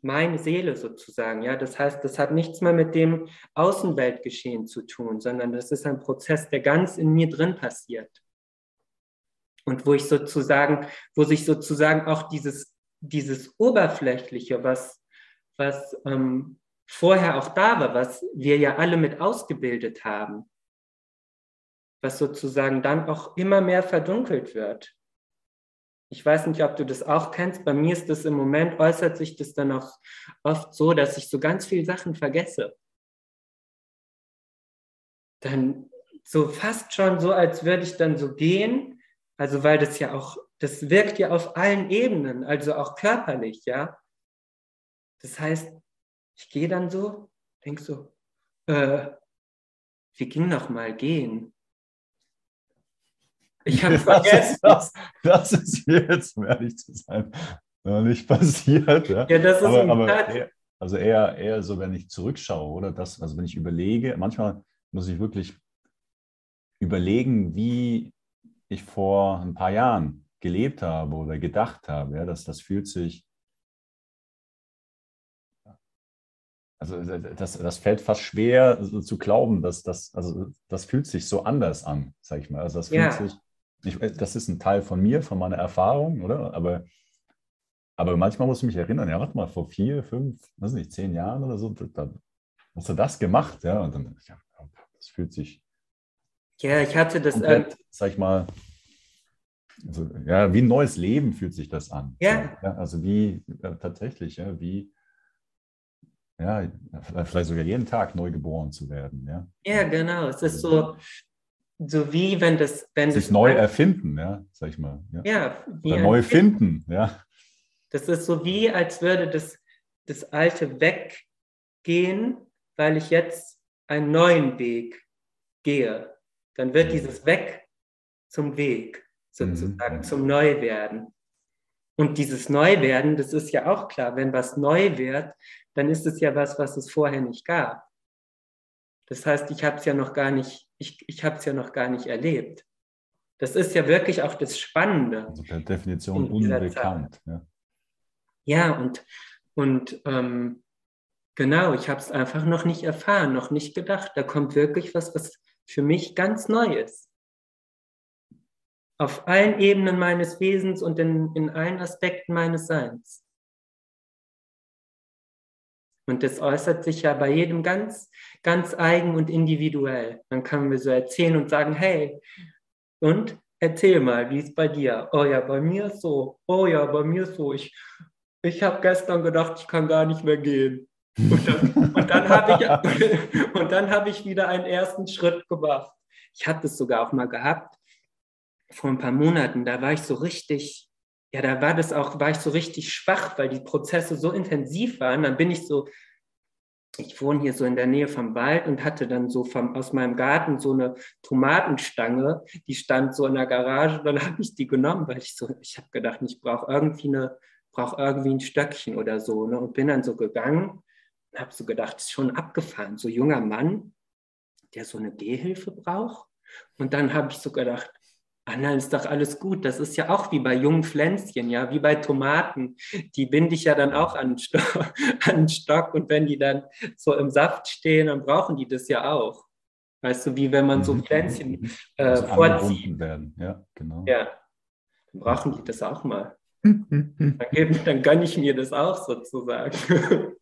Speaker 2: Meine Seele sozusagen. Ja, das heißt, das hat nichts mehr mit dem Außenweltgeschehen zu tun, sondern das ist ein Prozess, der ganz in mir drin passiert. Und wo ich sozusagen, wo sich sozusagen auch dieses, dieses Oberflächliche, was, was ähm, vorher auch da war, was wir ja alle mit ausgebildet haben, was sozusagen dann auch immer mehr verdunkelt wird. Ich weiß nicht, ob du das auch kennst. Bei mir ist das im Moment, äußert sich das dann auch oft so, dass ich so ganz viele Sachen vergesse. Dann so fast schon so, als würde ich dann so gehen. Also, weil das ja auch, das wirkt ja auf allen Ebenen, also auch körperlich, ja. Das heißt, ich gehe dann so, denk so, äh, wie ging noch mal gehen? Ich habe vergessen.
Speaker 1: Das, das, ist jetzt, um ehrlich zu sein, noch nicht passiert. Ja, ja das ist aber, aber eher, also eher, eher so, wenn ich zurückschaue, oder das, also wenn ich überlege, manchmal muss ich wirklich überlegen, wie ich vor ein paar Jahren gelebt habe oder gedacht habe. Ja, dass das fühlt sich Also das, das fällt fast schwer so zu glauben, dass das, also das fühlt sich so anders an, sag ich mal. Also das ja. fühlt sich ich, äh, das ist ein Teil von mir, von meiner Erfahrung, oder? Aber, aber manchmal muss ich mich erinnern, ja, warte mal, vor vier, fünf, weiß nicht, zehn Jahren oder so, da, hast du das gemacht, ja? Und dann, ja, das fühlt sich.
Speaker 2: Ja, ich hatte das.
Speaker 1: Komplett, ähm, sag ich mal, also, ja, wie ein neues Leben fühlt sich das an.
Speaker 2: Ja.
Speaker 1: ja also wie ja, tatsächlich, ja, wie ja, vielleicht sogar jeden Tag neu geboren zu werden. Ja,
Speaker 2: ja genau. Es ist so, so wie wenn das, wenn
Speaker 1: sich
Speaker 2: das
Speaker 1: neu erfinden, ja, sag ich mal.
Speaker 2: Ja, ja
Speaker 1: Oder neu finden, ja.
Speaker 2: Das ist so wie, als würde das, das Alte weggehen, weil ich jetzt einen neuen Weg gehe. Dann wird dieses Weg zum Weg, sozusagen, mhm. zum Neuwerden. Und dieses Neuwerden, das ist ja auch klar, wenn was neu wird, dann ist es ja was, was es vorher nicht gab. Das heißt, ich habe es ja noch gar nicht, ich, ich habe es ja noch gar nicht erlebt. Das ist ja wirklich auch das Spannende.
Speaker 1: Also per Definition unbekannt. Ja,
Speaker 2: ja und, und ähm, genau, ich habe es einfach noch nicht erfahren, noch nicht gedacht. Da kommt wirklich was, was für mich ganz neu ist. Auf allen Ebenen meines Wesens und in, in allen Aspekten meines Seins. Und das äußert sich ja bei jedem ganz, ganz eigen und individuell. Dann können wir so erzählen und sagen, hey, und erzähl mal, wie ist bei dir? Oh ja, bei mir so. Oh ja, bei mir so. Ich, ich habe gestern gedacht, ich kann gar nicht mehr gehen. Und dann, dann habe ich, hab ich wieder einen ersten Schritt gemacht. Ich hatte es sogar auch mal gehabt, vor ein paar Monaten, da war ich so richtig, ja, da war das auch, war ich so richtig schwach, weil die Prozesse so intensiv waren. Dann bin ich so ich wohne hier so in der Nähe vom Wald und hatte dann so vom, aus meinem Garten so eine Tomatenstange, die stand so in der Garage. Dann habe ich die genommen, weil ich so, ich habe gedacht, ich brauche irgendwie eine, brauche irgendwie ein Stöckchen oder so. Ne? Und bin dann so gegangen und habe so gedacht, ist schon abgefahren. So junger Mann, der so eine Gehhilfe braucht. Und dann habe ich so gedacht, Nein, ist doch alles gut. Das ist ja auch wie bei jungen Pflänzchen, ja, wie bei Tomaten. Die binde ich ja dann auch an den, Stock, an den Stock und wenn die dann so im Saft stehen, dann brauchen die das ja auch. Weißt du, wie wenn man so mhm. Pflänzchen äh, also vorzieht.
Speaker 1: Werden. Ja, genau.
Speaker 2: Ja, dann brauchen die das auch mal. dann, dann gönne ich mir das auch sozusagen.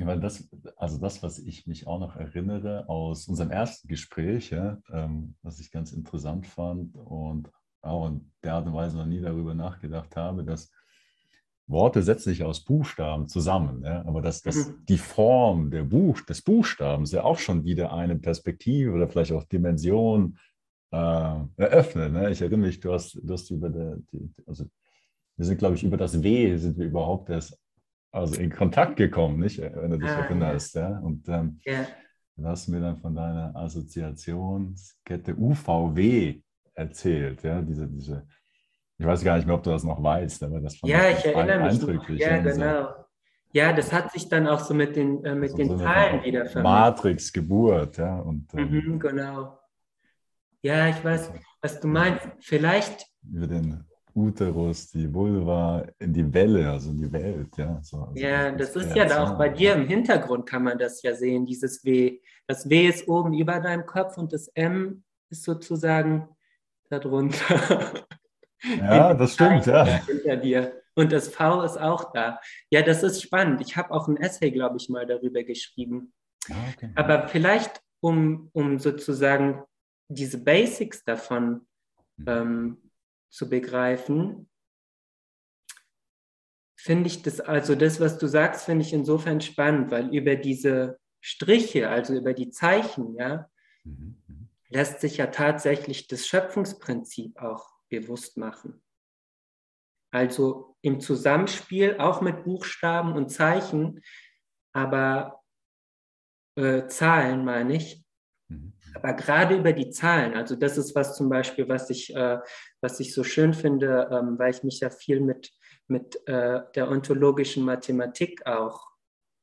Speaker 1: Ja, weil das, also das, was ich mich auch noch erinnere aus unserem ersten Gespräch, ja, ähm, was ich ganz interessant fand und auch in der Art und Weise noch nie darüber nachgedacht habe, dass Worte setzen sich aus Buchstaben zusammen, ja, aber dass, dass mhm. die Form der Buch, des Buchstabens ja auch schon wieder eine Perspektive oder vielleicht auch Dimension äh, eröffnet. Ne? Ich erinnere mich, du hast, du hast über der, die, also wir sind, glaube ich, über das W sind wir überhaupt erst also in Kontakt gekommen, nicht? Wenn du dich ah, erinnerst. Ja. ja? Und ähm, ja. du hast mir dann von deiner Assoziationskette UVW erzählt, ja, diese, diese, ich weiß gar nicht mehr, ob du das noch weißt, aber das
Speaker 2: fand ja, ich erinnere mich noch. Ja, genau. Ja, das hat sich dann auch so mit den, äh, mit also den so Zahlen wieder
Speaker 1: vermischt. Matrix, Geburt, ja. Und,
Speaker 2: ähm, mhm, genau. Ja, ich weiß, was du meinst. Vielleicht.
Speaker 1: Über den Uterus, die Vulva in die Welle, also in die Welt. Ja,
Speaker 2: so, also ja das, das ist ja da auch bei dir im Hintergrund kann man das ja sehen, dieses W. Das W ist oben über deinem Kopf und das M ist sozusagen darunter.
Speaker 1: Ja, das stimmt, ja.
Speaker 2: Hinter dir. Und das V ist auch da. Ja, das ist spannend. Ich habe auch ein Essay, glaube ich, mal darüber geschrieben. Ah, okay. Aber vielleicht, um, um sozusagen diese Basics davon mhm. ähm, zu begreifen, finde ich das, also das, was du sagst, finde ich insofern spannend, weil über diese Striche, also über die Zeichen, ja, mhm. mhm. lässt sich ja tatsächlich das Schöpfungsprinzip auch bewusst machen. Also im Zusammenspiel auch mit Buchstaben und Zeichen, aber äh, Zahlen meine ich. Aber gerade über die Zahlen, also das ist was zum Beispiel, was ich, äh, was ich so schön finde, ähm, weil ich mich ja viel mit, mit äh, der ontologischen Mathematik auch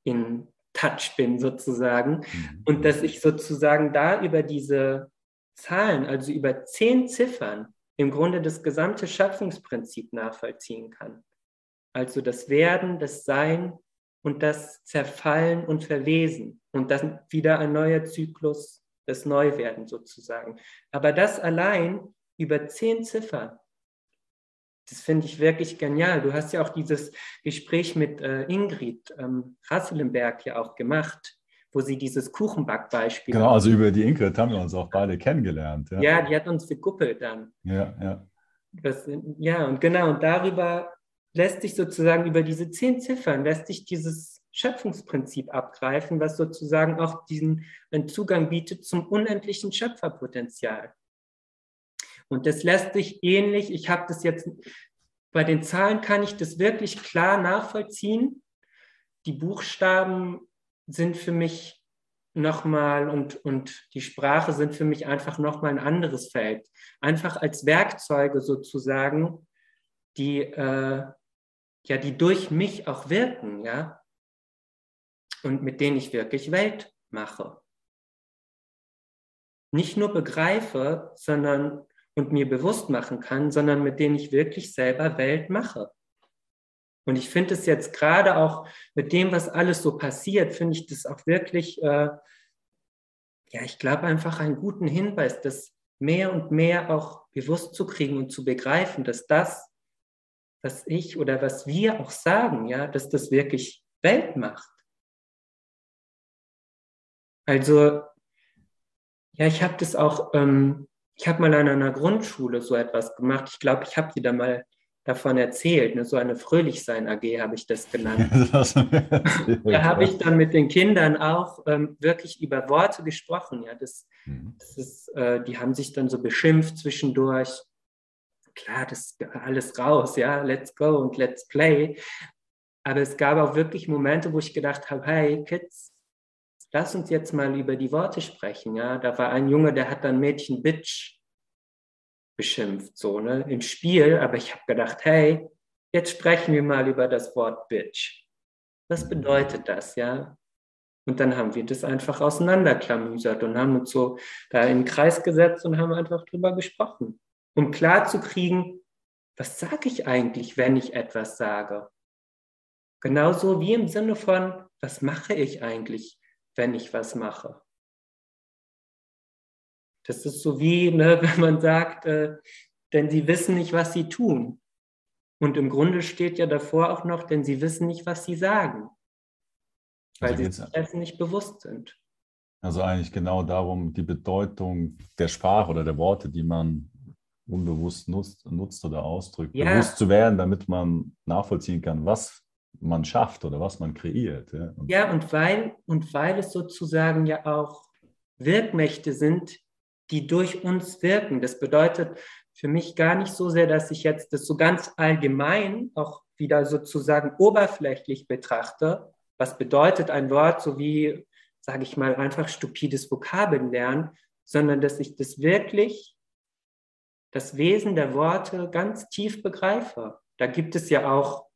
Speaker 2: in Touch bin sozusagen. Mhm. Und dass ich sozusagen da über diese Zahlen, also über zehn Ziffern, im Grunde das gesamte Schöpfungsprinzip nachvollziehen kann. Also das Werden, das Sein und das Zerfallen und Verwesen. Und dann wieder ein neuer Zyklus das Neuwerden sozusagen. Aber das allein über zehn Ziffern, das finde ich wirklich genial. Du hast ja auch dieses Gespräch mit äh, Ingrid ähm, Rasselenberg ja auch gemacht, wo sie dieses Kuchenbackbeispiel.
Speaker 1: Genau, also über die Ingrid haben wir uns auch beide kennengelernt.
Speaker 2: Ja, ja die hat uns gekuppelt dann.
Speaker 1: Ja, ja.
Speaker 2: Das, ja, und genau, und darüber lässt sich sozusagen, über diese zehn Ziffern, lässt sich dieses Schöpfungsprinzip abgreifen, was sozusagen auch diesen Zugang bietet zum unendlichen Schöpferpotenzial. Und das lässt sich ähnlich, ich habe das jetzt, bei den Zahlen kann ich das wirklich klar nachvollziehen. Die Buchstaben sind für mich nochmal und, und die Sprache sind für mich einfach nochmal ein anderes Feld. Einfach als Werkzeuge sozusagen, die, äh, ja, die durch mich auch wirken, ja, und mit denen ich wirklich Welt mache. Nicht nur begreife, sondern und mir bewusst machen kann, sondern mit denen ich wirklich selber Welt mache. Und ich finde es jetzt gerade auch mit dem, was alles so passiert, finde ich das auch wirklich, äh, ja, ich glaube einfach einen guten Hinweis, das mehr und mehr auch bewusst zu kriegen und zu begreifen, dass das, was ich oder was wir auch sagen, ja, dass das wirklich Welt macht. Also, ja, ich habe das auch, ähm, ich habe mal an einer Grundschule so etwas gemacht. Ich glaube, ich habe dir da mal davon erzählt. Ne? So eine Fröhlichsein AG habe ich das genannt. das da habe ich dann mit den Kindern auch ähm, wirklich über Worte gesprochen. Ja, das, mhm. das ist, äh, die haben sich dann so beschimpft zwischendurch. Klar, das ist alles raus, ja, let's go und let's play. Aber es gab auch wirklich Momente, wo ich gedacht habe, hey Kids, lass uns jetzt mal über die Worte sprechen. Ja, da war ein Junge, der hat dann Mädchen Bitch beschimpft, so, ne, im Spiel. Aber ich habe gedacht, hey, jetzt sprechen wir mal über das Wort Bitch. Was bedeutet das, ja? Und dann haben wir das einfach auseinanderklamüsert und haben uns so da in den Kreis gesetzt und haben einfach drüber gesprochen, um klarzukriegen, was sage ich eigentlich, wenn ich etwas sage? Genauso wie im Sinne von, was mache ich eigentlich, wenn ich was mache? Das ist so wie, ne, wenn man sagt, äh, denn sie wissen nicht, was sie tun. Und im Grunde steht ja davor auch noch, denn sie wissen nicht, was sie sagen, weil also sie sich dessen nicht bewusst sind.
Speaker 1: Also eigentlich genau darum, die Bedeutung der Sprache oder der Worte, die man unbewusst nutzt, nutzt oder ausdrückt, ja. bewusst zu werden, damit man nachvollziehen kann, was man schafft oder was man kreiert.
Speaker 2: Ja, und, ja, und, weil, und weil es sozusagen ja auch Wirkmächte sind, die durch uns wirken. Das bedeutet für mich gar nicht so sehr, dass ich jetzt das so ganz allgemein auch wieder sozusagen oberflächlich betrachte. Was bedeutet ein Wort, so wie, sage ich mal, einfach stupides Vokabeln lernen, sondern dass ich das wirklich, das Wesen der Worte ganz tief begreife. Da gibt es ja auch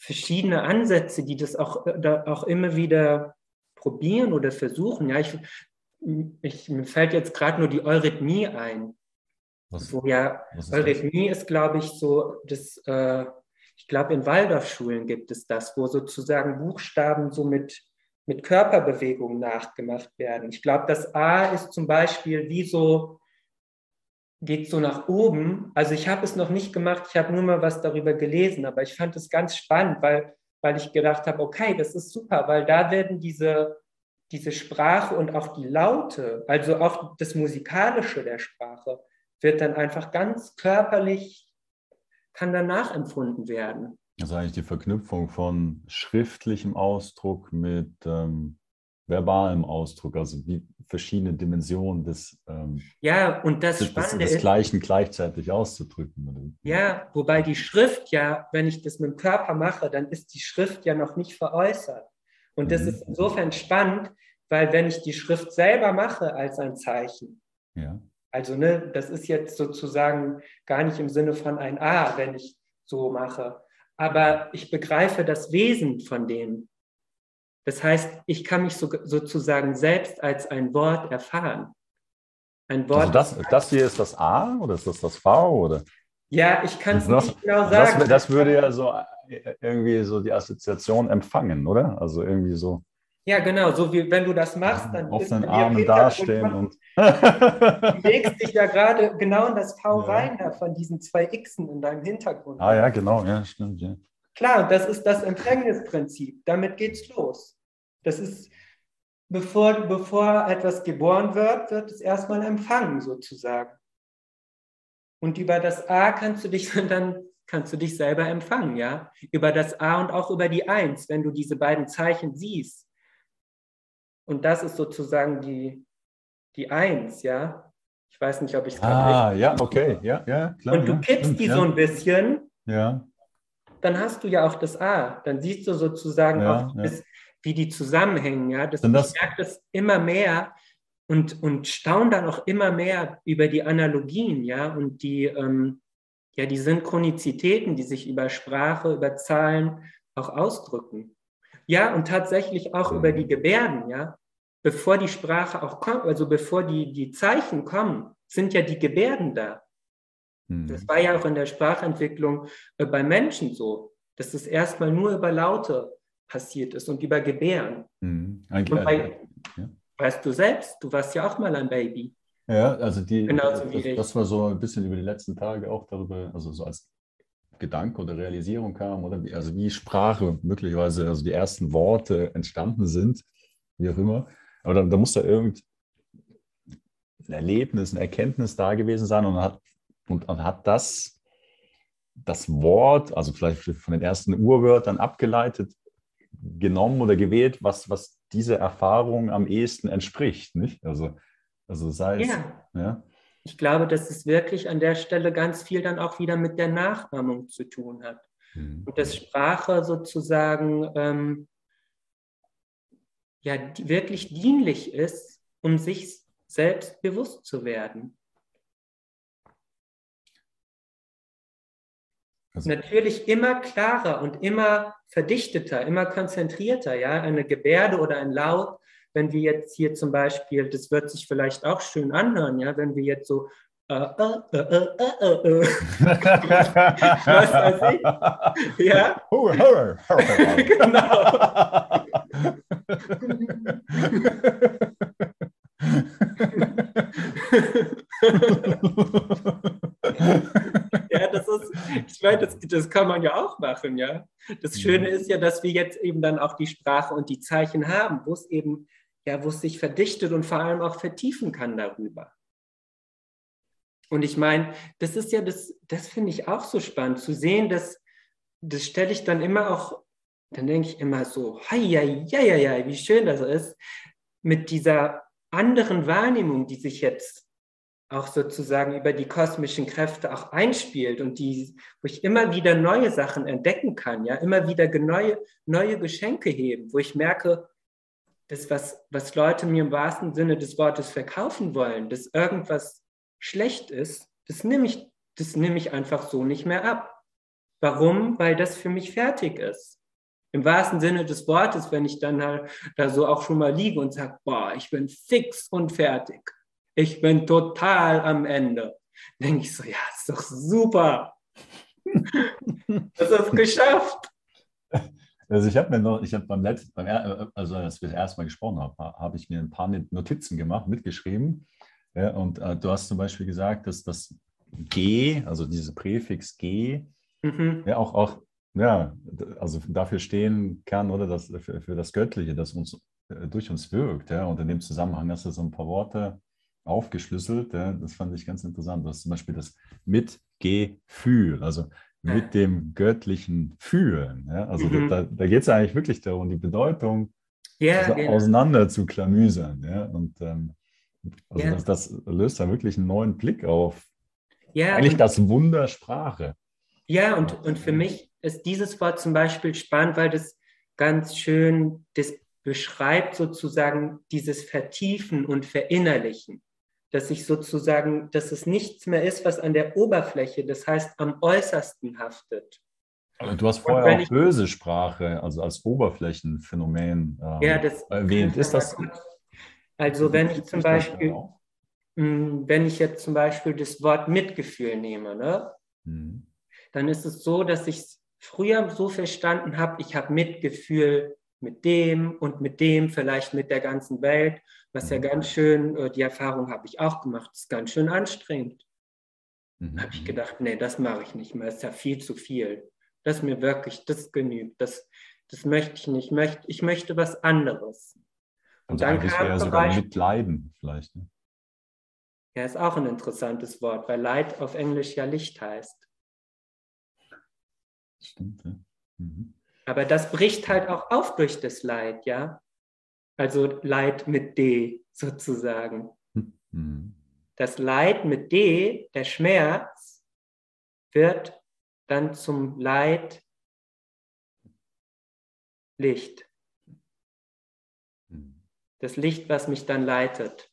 Speaker 2: verschiedene Ansätze, die das auch, da auch immer wieder probieren oder versuchen. Ja, ich ich, mir fällt jetzt gerade nur die Eurythmie ein. Was, wo ja, ist Eurythmie das? ist, glaube ich, so, das, äh, ich glaube, in Waldorfschulen gibt es das, wo sozusagen Buchstaben so mit, mit Körperbewegungen nachgemacht werden. Ich glaube, das A ist zum Beispiel wie so, geht so nach oben. Also ich habe es noch nicht gemacht, ich habe nur mal was darüber gelesen, aber ich fand es ganz spannend, weil, weil ich gedacht habe, okay, das ist super, weil da werden diese diese Sprache und auch die Laute, also auch das Musikalische der Sprache, wird dann einfach ganz körperlich, kann danach empfunden werden.
Speaker 1: Das ist eigentlich die Verknüpfung von schriftlichem Ausdruck mit ähm, verbalem Ausdruck, also wie verschiedene Dimensionen des, ähm,
Speaker 2: ja, und das des, Spannende
Speaker 1: des, des Gleichen gleichzeitig auszudrücken.
Speaker 2: Ja, wobei die Schrift ja, wenn ich das mit dem Körper mache, dann ist die Schrift ja noch nicht veräußert. Und das mhm. ist insofern spannend, weil wenn ich die Schrift selber mache als ein Zeichen, ja. also ne, das ist jetzt sozusagen gar nicht im Sinne von ein A, wenn ich so mache, aber ich begreife das Wesen von dem. Das heißt, ich kann mich so, sozusagen selbst als ein Wort erfahren.
Speaker 1: Ein Wort. Also das, das hier ist das A oder ist das das V oder?
Speaker 2: Ja, ich kann es nicht genau sagen.
Speaker 1: Das, das, würde ja so äh, irgendwie so die Assoziation empfangen, oder? Also irgendwie so.
Speaker 2: Ja, genau, so wie wenn du das machst, dann
Speaker 1: auf den Armen dastehen und
Speaker 2: du legst dich ja gerade genau in das V ja. rein da von diesen zwei Xen in deinem Hintergrund.
Speaker 1: Ah ja, genau, ja, stimmt, ja.
Speaker 2: Klar, das ist das Empfängnisprinzip. Damit geht's los. Das ist, bevor, bevor etwas geboren wird, wird es erstmal empfangen sozusagen. Und über das A kannst du dich dann kannst du dich selber empfangen, ja? Über das A und auch über die Eins, wenn du diese beiden Zeichen siehst und das ist sozusagen die, die Eins, ja. Ich weiß nicht, ob ich es
Speaker 1: Ah, ja, okay, ja, ja,
Speaker 2: klar. Und du ja, kippst stimmt, die ja. so ein bisschen.
Speaker 1: Ja.
Speaker 2: Dann hast du ja auch das A. Dann siehst du sozusagen ja, auch, das, wie die zusammenhängen. Ja, das, das, ich merke das immer mehr und, und staune dann auch immer mehr über die Analogien, ja, und die, ähm, ja, die Synchronizitäten, die sich über Sprache, über Zahlen auch ausdrücken. Ja, und tatsächlich auch über die Gebärden, ja. Bevor die Sprache auch kommt, also bevor die, die Zeichen kommen, sind ja die Gebärden da. Mhm. Das war ja auch in der Sprachentwicklung äh, bei Menschen so, dass es erstmal nur über Laute passiert ist und über Gebären. Mhm. Und bei, ja. weißt du selbst, du warst ja auch mal ein Baby.
Speaker 1: Ja, also die, das, das, war so ein bisschen über die letzten Tage auch darüber, also so als Gedanke oder Realisierung kam, oder wie, also wie Sprache möglicherweise, also die ersten Worte entstanden sind, wie auch immer. Aber da, da muss da irgendein Erlebnis, eine Erkenntnis da gewesen sein und hat, und, und hat das, das Wort, also vielleicht von den ersten Urwörtern abgeleitet, genommen oder gewählt, was, was dieser Erfahrung am ehesten entspricht. Nicht? Also, also sei es. Ja. ja.
Speaker 2: Ich glaube, dass es wirklich an der Stelle ganz viel dann auch wieder mit der Nachahmung zu tun hat. Mhm. Und dass Sprache sozusagen ähm, ja wirklich dienlich ist, um sich selbst bewusst zu werden. Also Natürlich immer klarer und immer verdichteter, immer konzentrierter, ja, eine Gebärde oder ein Laut wenn wir jetzt hier zum Beispiel, das wird sich vielleicht auch schön anhören, ja, wenn wir jetzt so äh, äh, äh, was weiß ich? Ja. genau. ja, das ist, ich meine, das, das kann man ja auch machen, ja. Das Schöne ist ja, dass wir jetzt eben dann auch die Sprache und die Zeichen haben, wo es eben ja, wo es sich verdichtet und vor allem auch vertiefen kann darüber. Und ich meine, das ist ja das, das finde ich auch so spannend zu sehen, dass das stelle ich dann immer auch, dann denke ich immer so, hei, hei, hei, hei, wie schön das ist, mit dieser anderen Wahrnehmung, die sich jetzt auch sozusagen über die kosmischen Kräfte auch einspielt und die, wo ich immer wieder neue Sachen entdecken kann, ja, immer wieder neue, neue Geschenke heben, wo ich merke, das, was, was Leute mir im wahrsten Sinne des Wortes verkaufen wollen, dass irgendwas schlecht ist, das nehme ich, das nehme ich einfach so nicht mehr ab. Warum? Weil das für mich fertig ist. Im wahrsten Sinne des Wortes, wenn ich dann halt da so auch schon mal liege und sage, boah, ich bin fix und fertig. Ich bin total am Ende. Denke ich so, ja, ist doch super. das ist geschafft.
Speaker 1: Also ich habe mir noch, ich habe beim letzten, beim, also als wir das erste Mal gesprochen haben, habe ich mir ein paar Notizen gemacht, mitgeschrieben. Ja, und äh, du hast zum Beispiel gesagt, dass das G, also diese Präfix G, mhm. ja auch, auch ja, also dafür stehen kann oder das, für, für das Göttliche, das uns äh, durch uns wirkt. Ja, und in dem Zusammenhang hast du so ein paar Worte aufgeschlüsselt. Ja, das fand ich ganz interessant. Du hast zum Beispiel das Mitgefühl, also mit dem göttlichen Fühlen. Ja? Also mhm. da, da geht es eigentlich wirklich darum, die Bedeutung ja, also genau. auseinander zu klamüsern. Ja? Und ähm, also ja. das, das, löst da wirklich einen neuen Blick auf ja, eigentlich das Wunder Sprache.
Speaker 2: Ja, und, und für mich ist dieses Wort zum Beispiel spannend, weil das ganz schön das beschreibt sozusagen dieses Vertiefen und Verinnerlichen dass ich sozusagen, dass es nichts mehr ist, was an der Oberfläche, das heißt am äußersten haftet.
Speaker 1: Also du hast vorher auch ich, böse Sprache, also als Oberflächenphänomen ähm, ja, das, erwähnt. Ist das?
Speaker 2: Also wenn ich zum Beispiel, hm, wenn ich jetzt zum Beispiel das Wort Mitgefühl nehme, ne, mhm. dann ist es so, dass ich es früher so verstanden habe, ich habe Mitgefühl mit dem und mit dem, vielleicht mit der ganzen Welt, was ja ganz schön, äh, die Erfahrung habe ich auch gemacht, ist ganz schön anstrengend. Mhm. habe ich gedacht, nee, das mache ich nicht mehr, ist ja viel zu viel. Das mir wirklich, das genügt, das, das möchte ich nicht, ich möchte, ich möchte was anderes.
Speaker 1: Und also dann kam ja sogar Beispiel, mitleiden vielleicht. Ne?
Speaker 2: Ja, ist auch ein interessantes Wort, weil Leid auf Englisch ja Licht heißt.
Speaker 1: Stimmt, ja. Mhm.
Speaker 2: Aber das bricht halt auch auf durch das Leid, ja. Also Leid mit D sozusagen. Mhm. das Leid mit D, der Schmerz, wird dann zum Leid Licht. Hm. Das Licht, was mich dann leitet.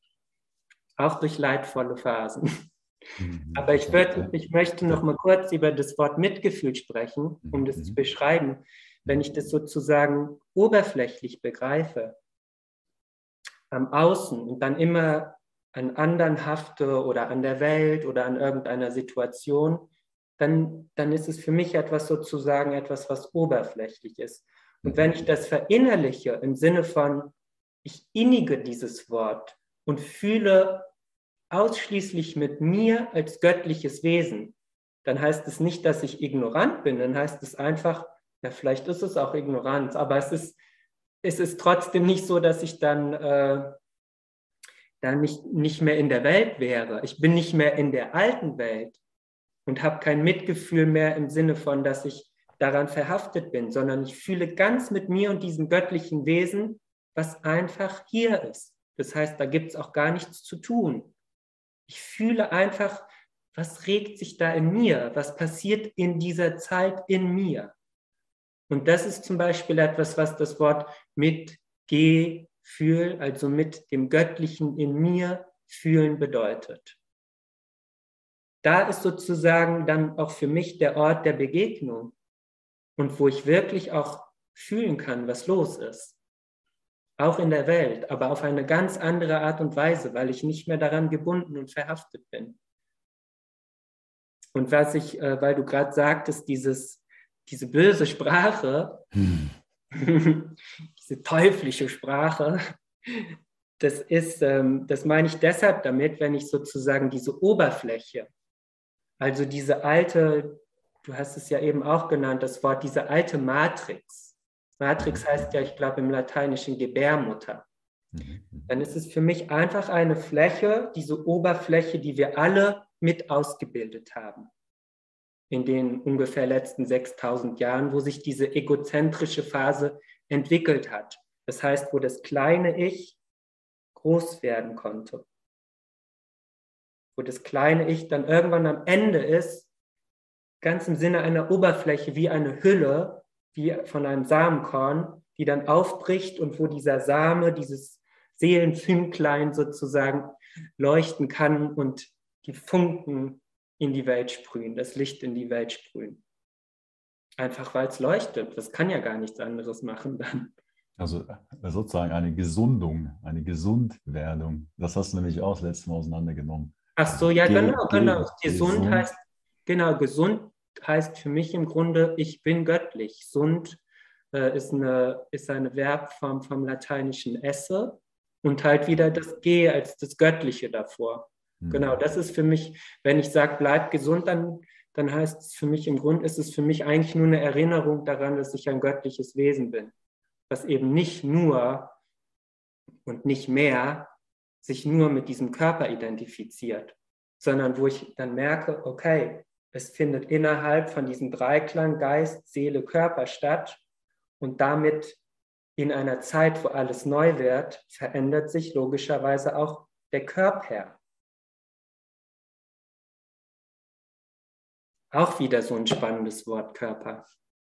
Speaker 2: Auch durch leidvolle Phasen. Mhm. Aber ich, würd, ich möchte noch mal kurz über das Wort Mitgefühl sprechen, um das zu mhm. beschreiben. Wenn ich das sozusagen oberflächlich begreife, am Außen und dann immer an anderen hafte oder an der Welt oder an irgendeiner Situation, dann, dann ist es für mich etwas sozusagen etwas, was oberflächlich ist. Und wenn ich das verinnerliche im Sinne von, ich innige dieses Wort und fühle ausschließlich mit mir als göttliches Wesen, dann heißt es nicht, dass ich ignorant bin, dann heißt es einfach, ja, vielleicht ist es auch Ignoranz, aber es ist, es ist trotzdem nicht so, dass ich dann, äh, dann nicht, nicht mehr in der Welt wäre. Ich bin nicht mehr in der alten Welt und habe kein Mitgefühl mehr im Sinne von, dass ich daran verhaftet bin, sondern ich fühle ganz mit mir und diesem göttlichen Wesen, was einfach hier ist. Das heißt, da gibt es auch gar nichts zu tun. Ich fühle einfach, was regt sich da in mir? Was passiert in dieser Zeit in mir? Und das ist zum Beispiel etwas, was das Wort mit Gefühl, also mit dem Göttlichen in mir fühlen bedeutet. Da ist sozusagen dann auch für mich der Ort der Begegnung und wo ich wirklich auch fühlen kann, was los ist. Auch in der Welt, aber auf eine ganz andere Art und Weise, weil ich nicht mehr daran gebunden und verhaftet bin. Und was ich, äh, weil du gerade sagtest, dieses diese böse Sprache, hm. diese teuflische Sprache, das ist, ähm, das meine ich deshalb damit, wenn ich sozusagen diese Oberfläche, also diese alte, du hast es ja eben auch genannt, das Wort, diese alte Matrix. Matrix heißt ja, ich glaube, im Lateinischen Gebärmutter. Mhm. Dann ist es für mich einfach eine Fläche, diese Oberfläche, die wir alle mit ausgebildet haben in den ungefähr letzten 6000 Jahren, wo sich diese egozentrische Phase entwickelt hat. Das heißt, wo das kleine Ich groß werden konnte. Wo das kleine Ich dann irgendwann am Ende ist, ganz im Sinne einer Oberfläche wie eine Hülle, wie von einem Samenkorn, die dann aufbricht und wo dieser Same, dieses Seelenfünklein sozusagen leuchten kann und die Funken in die Welt sprühen, das Licht in die Welt sprühen. Einfach weil es leuchtet. Das kann ja gar nichts anderes machen dann.
Speaker 1: Also äh, sozusagen eine Gesundung, eine Gesundwerdung. Das hast du nämlich auch das letzte Mal auseinandergenommen.
Speaker 2: Ach so, ja, ge genau, genau. Gesund, gesund heißt, genau, gesund heißt für mich im Grunde, ich bin göttlich. Sund äh, ist, eine, ist eine Verbform vom lateinischen esse und halt wieder das G als das Göttliche davor. Mhm. Genau, das ist für mich, wenn ich sage, bleib gesund, dann, dann heißt es für mich im Grunde, ist es für mich eigentlich nur eine Erinnerung daran, dass ich ein göttliches Wesen bin, was eben nicht nur und nicht mehr sich nur mit diesem Körper identifiziert, sondern wo ich dann merke, okay, es findet innerhalb von diesem Dreiklang Geist, Seele, Körper statt und damit in einer Zeit, wo alles neu wird, verändert sich logischerweise auch der Körper. Auch wieder so ein spannendes Wort Körper.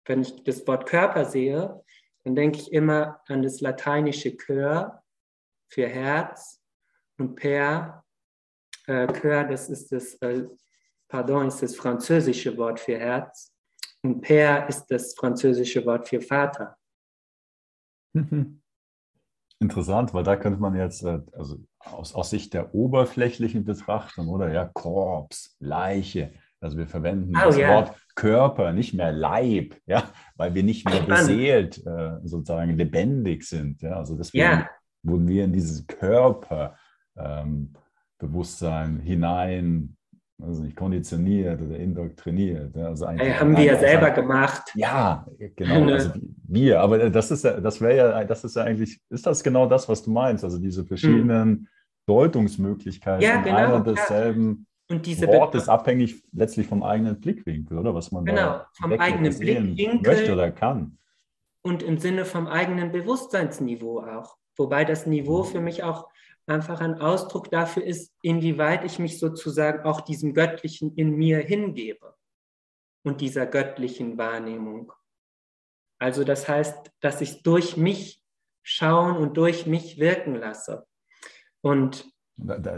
Speaker 2: Wenn ich das Wort Körper sehe, dann denke ich immer an das lateinische Cœur für Herz und Per, äh, das ist das, äh, pardon, ist das französische Wort für Herz und Per ist das französische Wort für Vater.
Speaker 1: Interessant, weil da könnte man jetzt, äh, also aus, aus Sicht der oberflächlichen Betrachtung, oder ja, Korps, Leiche, also wir verwenden oh, das yeah. Wort Körper, nicht mehr Leib, ja, weil wir nicht mehr beseelt, äh, sozusagen lebendig sind. Ja? Also deswegen yeah. wurden wir in dieses Körperbewusstsein ähm, hinein, also nicht konditioniert oder indoktriniert. Ja? Also
Speaker 2: hey, haben wir ja selber gemacht.
Speaker 1: Ja, genau. Also wir, aber das ist ja, das wäre ja, das ist ja eigentlich, ist das genau das, was du meinst? Also diese verschiedenen hm. Deutungsmöglichkeiten ja, genau, einer desselben. Ja
Speaker 2: und diese
Speaker 1: Wort ist abhängig letztlich vom eigenen Blickwinkel, oder was man
Speaker 2: genau, vom eigenen Blickwinkel
Speaker 1: möchte oder kann.
Speaker 2: Und im Sinne vom eigenen Bewusstseinsniveau auch. Wobei das Niveau mhm. für mich auch einfach ein Ausdruck dafür ist, inwieweit ich mich sozusagen auch diesem Göttlichen in mir hingebe und dieser göttlichen Wahrnehmung. Also das heißt, dass ich durch mich schauen und durch mich wirken lasse. Und
Speaker 1: da, da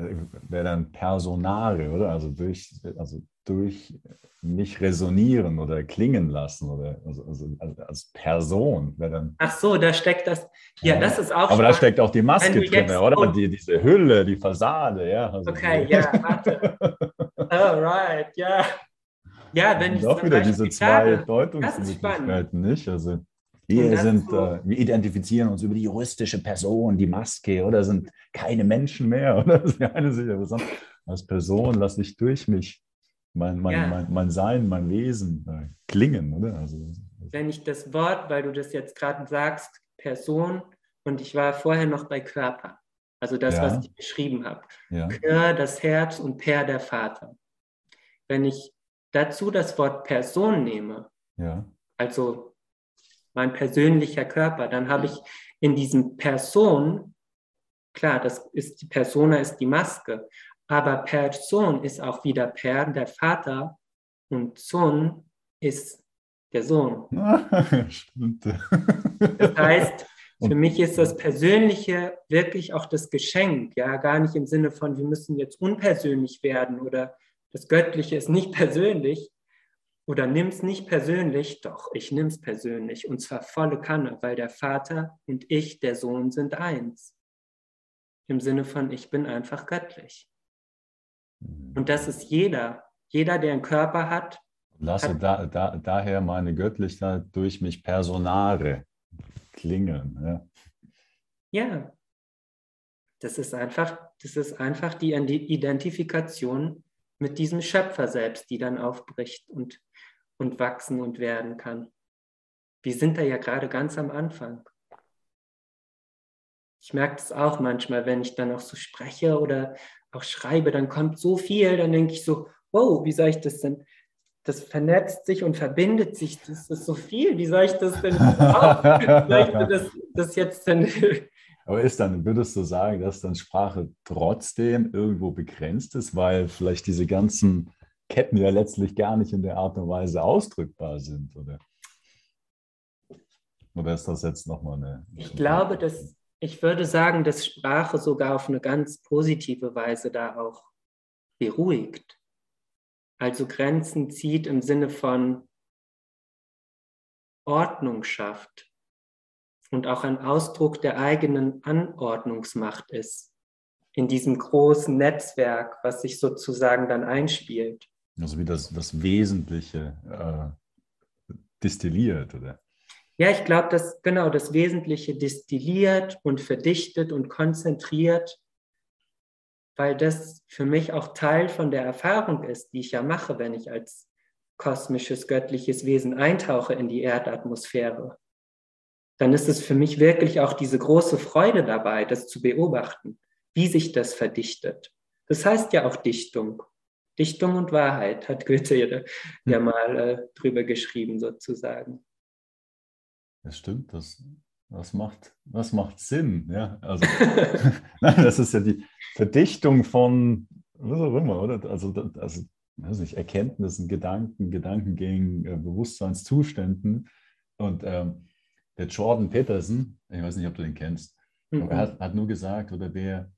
Speaker 1: wäre dann Personare, oder? Also durch, also durch mich resonieren oder klingen lassen oder also, also als Person wäre dann.
Speaker 2: Ach so, da steckt das. Ja, ja. das ist auch.
Speaker 1: Aber da steckt auch die Maske drin, oder? Oh. Die, diese Hülle, die Fassade, ja.
Speaker 2: Also okay, ja, warte. Alright, ja. Ja, wenn ich
Speaker 1: auch wieder diese zwei Deutungsmöglichkeiten, nicht? Also wir sind, so, äh, wir identifizieren uns über die juristische Person, die Maske, oder sind keine Menschen mehr, oder? Das ist eine sicher als Person lasse ich durch mich mein, mein, ja. mein, mein, Sein, mein Wesen äh, klingen, oder? Also,
Speaker 2: Wenn ich das Wort, weil du das jetzt gerade sagst, Person, und ich war vorher noch bei Körper, also das, ja. was ich beschrieben habe. Ja. Kör, das Herz und Per, der Vater. Wenn ich dazu das Wort Person nehme, ja. also mein persönlicher Körper, dann habe ich in diesem Person, klar, das ist die Persona ist die Maske, aber Person ist auch wieder Per, der Vater, und Sohn ist der Sohn. Stimmt. Das heißt, für mich ist das Persönliche wirklich auch das Geschenk, ja, gar nicht im Sinne von, wir müssen jetzt unpersönlich werden oder das Göttliche ist nicht persönlich oder nimm es nicht persönlich, doch, ich nimm es persönlich und zwar volle Kanne, weil der Vater und ich, der Sohn, sind eins. Im Sinne von, ich bin einfach göttlich. Und das ist jeder. Jeder, der einen Körper hat.
Speaker 1: Lasse hat, da, da, daher meine Göttlichkeit durch mich Personare klingen. Ja.
Speaker 2: ja. Das ist einfach, das ist einfach die Identifikation mit diesem Schöpfer selbst, die dann aufbricht und, und wachsen und werden kann. Wir sind da ja gerade ganz am Anfang. Ich merke das auch manchmal, wenn ich dann auch so spreche oder auch schreibe, dann kommt so viel, dann denke ich so, wow, wie soll ich das denn? Das vernetzt sich und verbindet sich, das ist so viel, wie soll ich das denn das, das jetzt denn
Speaker 1: aber ist dann, würdest du sagen, dass dann Sprache trotzdem irgendwo begrenzt ist, weil vielleicht diese ganzen Ketten ja letztlich gar nicht in der Art und Weise ausdrückbar sind, oder? Oder ist das jetzt nochmal eine.
Speaker 2: Ich glaube, dass ich würde sagen, dass Sprache sogar auf eine ganz positive Weise da auch beruhigt. Also Grenzen zieht im Sinne von Ordnung schafft und auch ein Ausdruck der eigenen Anordnungsmacht ist in diesem großen Netzwerk, was sich sozusagen dann einspielt.
Speaker 1: Also wie das, das Wesentliche äh, distilliert, oder?
Speaker 2: Ja, ich glaube, dass genau das Wesentliche distilliert und verdichtet und konzentriert, weil das für mich auch Teil von der Erfahrung ist, die ich ja mache, wenn ich als kosmisches, göttliches Wesen eintauche in die Erdatmosphäre. Dann ist es für mich wirklich auch diese große Freude dabei, das zu beobachten, wie sich das verdichtet. Das heißt ja auch Dichtung. Dichtung und Wahrheit hat Goethe ja, ja hm. mal äh, drüber geschrieben, sozusagen.
Speaker 1: Das stimmt, das, das, macht, das macht Sinn. Ja? Also, das ist ja die Verdichtung von, was auch immer, oder? Also, also weiß nicht, Erkenntnissen, Gedanken, Gedankengängen, äh, Bewusstseinszuständen. Und ähm, der Jordan Peterson, ich weiß nicht, ob du den kennst, mhm. er hat, hat, nur gesagt, oder wer,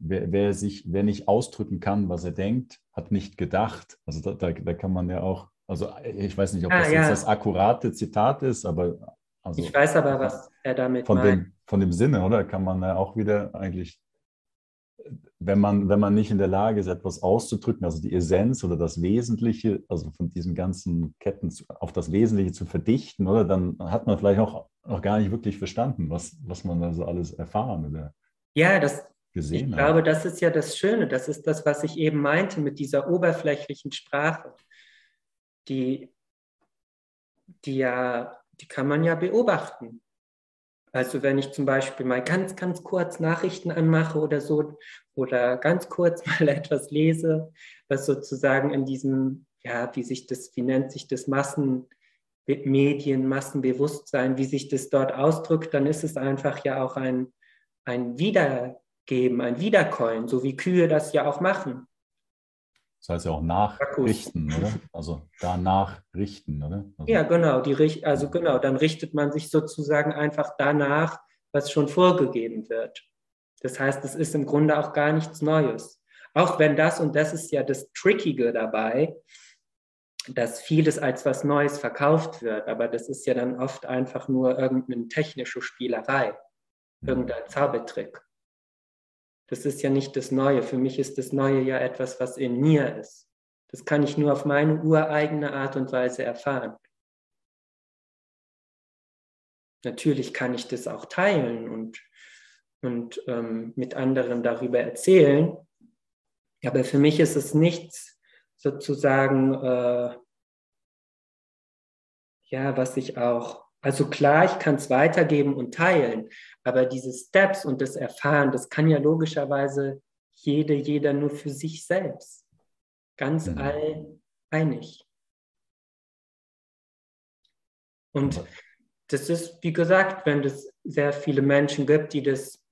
Speaker 1: wer, wer, sich, wer nicht ausdrücken kann, was er denkt, hat nicht gedacht. Also da, da, da kann man ja auch, also ich weiß nicht, ob ah, das ja. jetzt das akkurate Zitat ist, aber
Speaker 2: also ich weiß aber, was er damit
Speaker 1: von meint. Dem, von dem Sinne, oder? Kann man ja auch wieder eigentlich, wenn man, wenn man nicht in der Lage ist, etwas auszudrücken, also die Essenz oder das Wesentliche, also von diesen ganzen Ketten auf das Wesentliche zu verdichten, oder? Dann hat man vielleicht auch noch gar nicht wirklich verstanden, was, was man da so alles erfahren oder
Speaker 2: ja, das, gesehen ich glaube, das ist ja das Schöne. Das ist das, was ich eben meinte mit dieser oberflächlichen Sprache, die, die ja die kann man ja beobachten. Also wenn ich zum Beispiel mal ganz, ganz kurz Nachrichten anmache oder so oder ganz kurz mal etwas lese, was sozusagen in diesem, ja, wie sich das, wie nennt sich das Massenmedien, Massenbewusstsein, wie sich das dort ausdrückt, dann ist es einfach ja auch ein, ein Wiedergeben geben, ein Wiederkäuen, so wie Kühe das ja auch machen.
Speaker 1: Das heißt ja auch nachrichten, oder? Also danach richten, oder? Also
Speaker 2: ja, genau, die, also genau, dann richtet man sich sozusagen einfach danach, was schon vorgegeben wird. Das heißt, es ist im Grunde auch gar nichts Neues. Auch wenn das, und das ist ja das Trickige dabei, dass vieles als was Neues verkauft wird, aber das ist ja dann oft einfach nur irgendeine technische Spielerei, mhm. irgendein Zaubertrick. Das ist ja nicht das Neue. Für mich ist das Neue ja etwas, was in mir ist. Das kann ich nur auf meine ureigene Art und Weise erfahren. Natürlich kann ich das auch teilen und, und ähm, mit anderen darüber erzählen, aber für mich ist es nichts sozusagen, äh, ja, was ich auch also klar, ich kann es weitergeben und teilen, aber diese Steps und das Erfahren, das kann ja logischerweise jede, jeder nur für sich selbst. Ganz mhm. all einig. Und das ist, wie gesagt, wenn es sehr viele Menschen gibt, die das,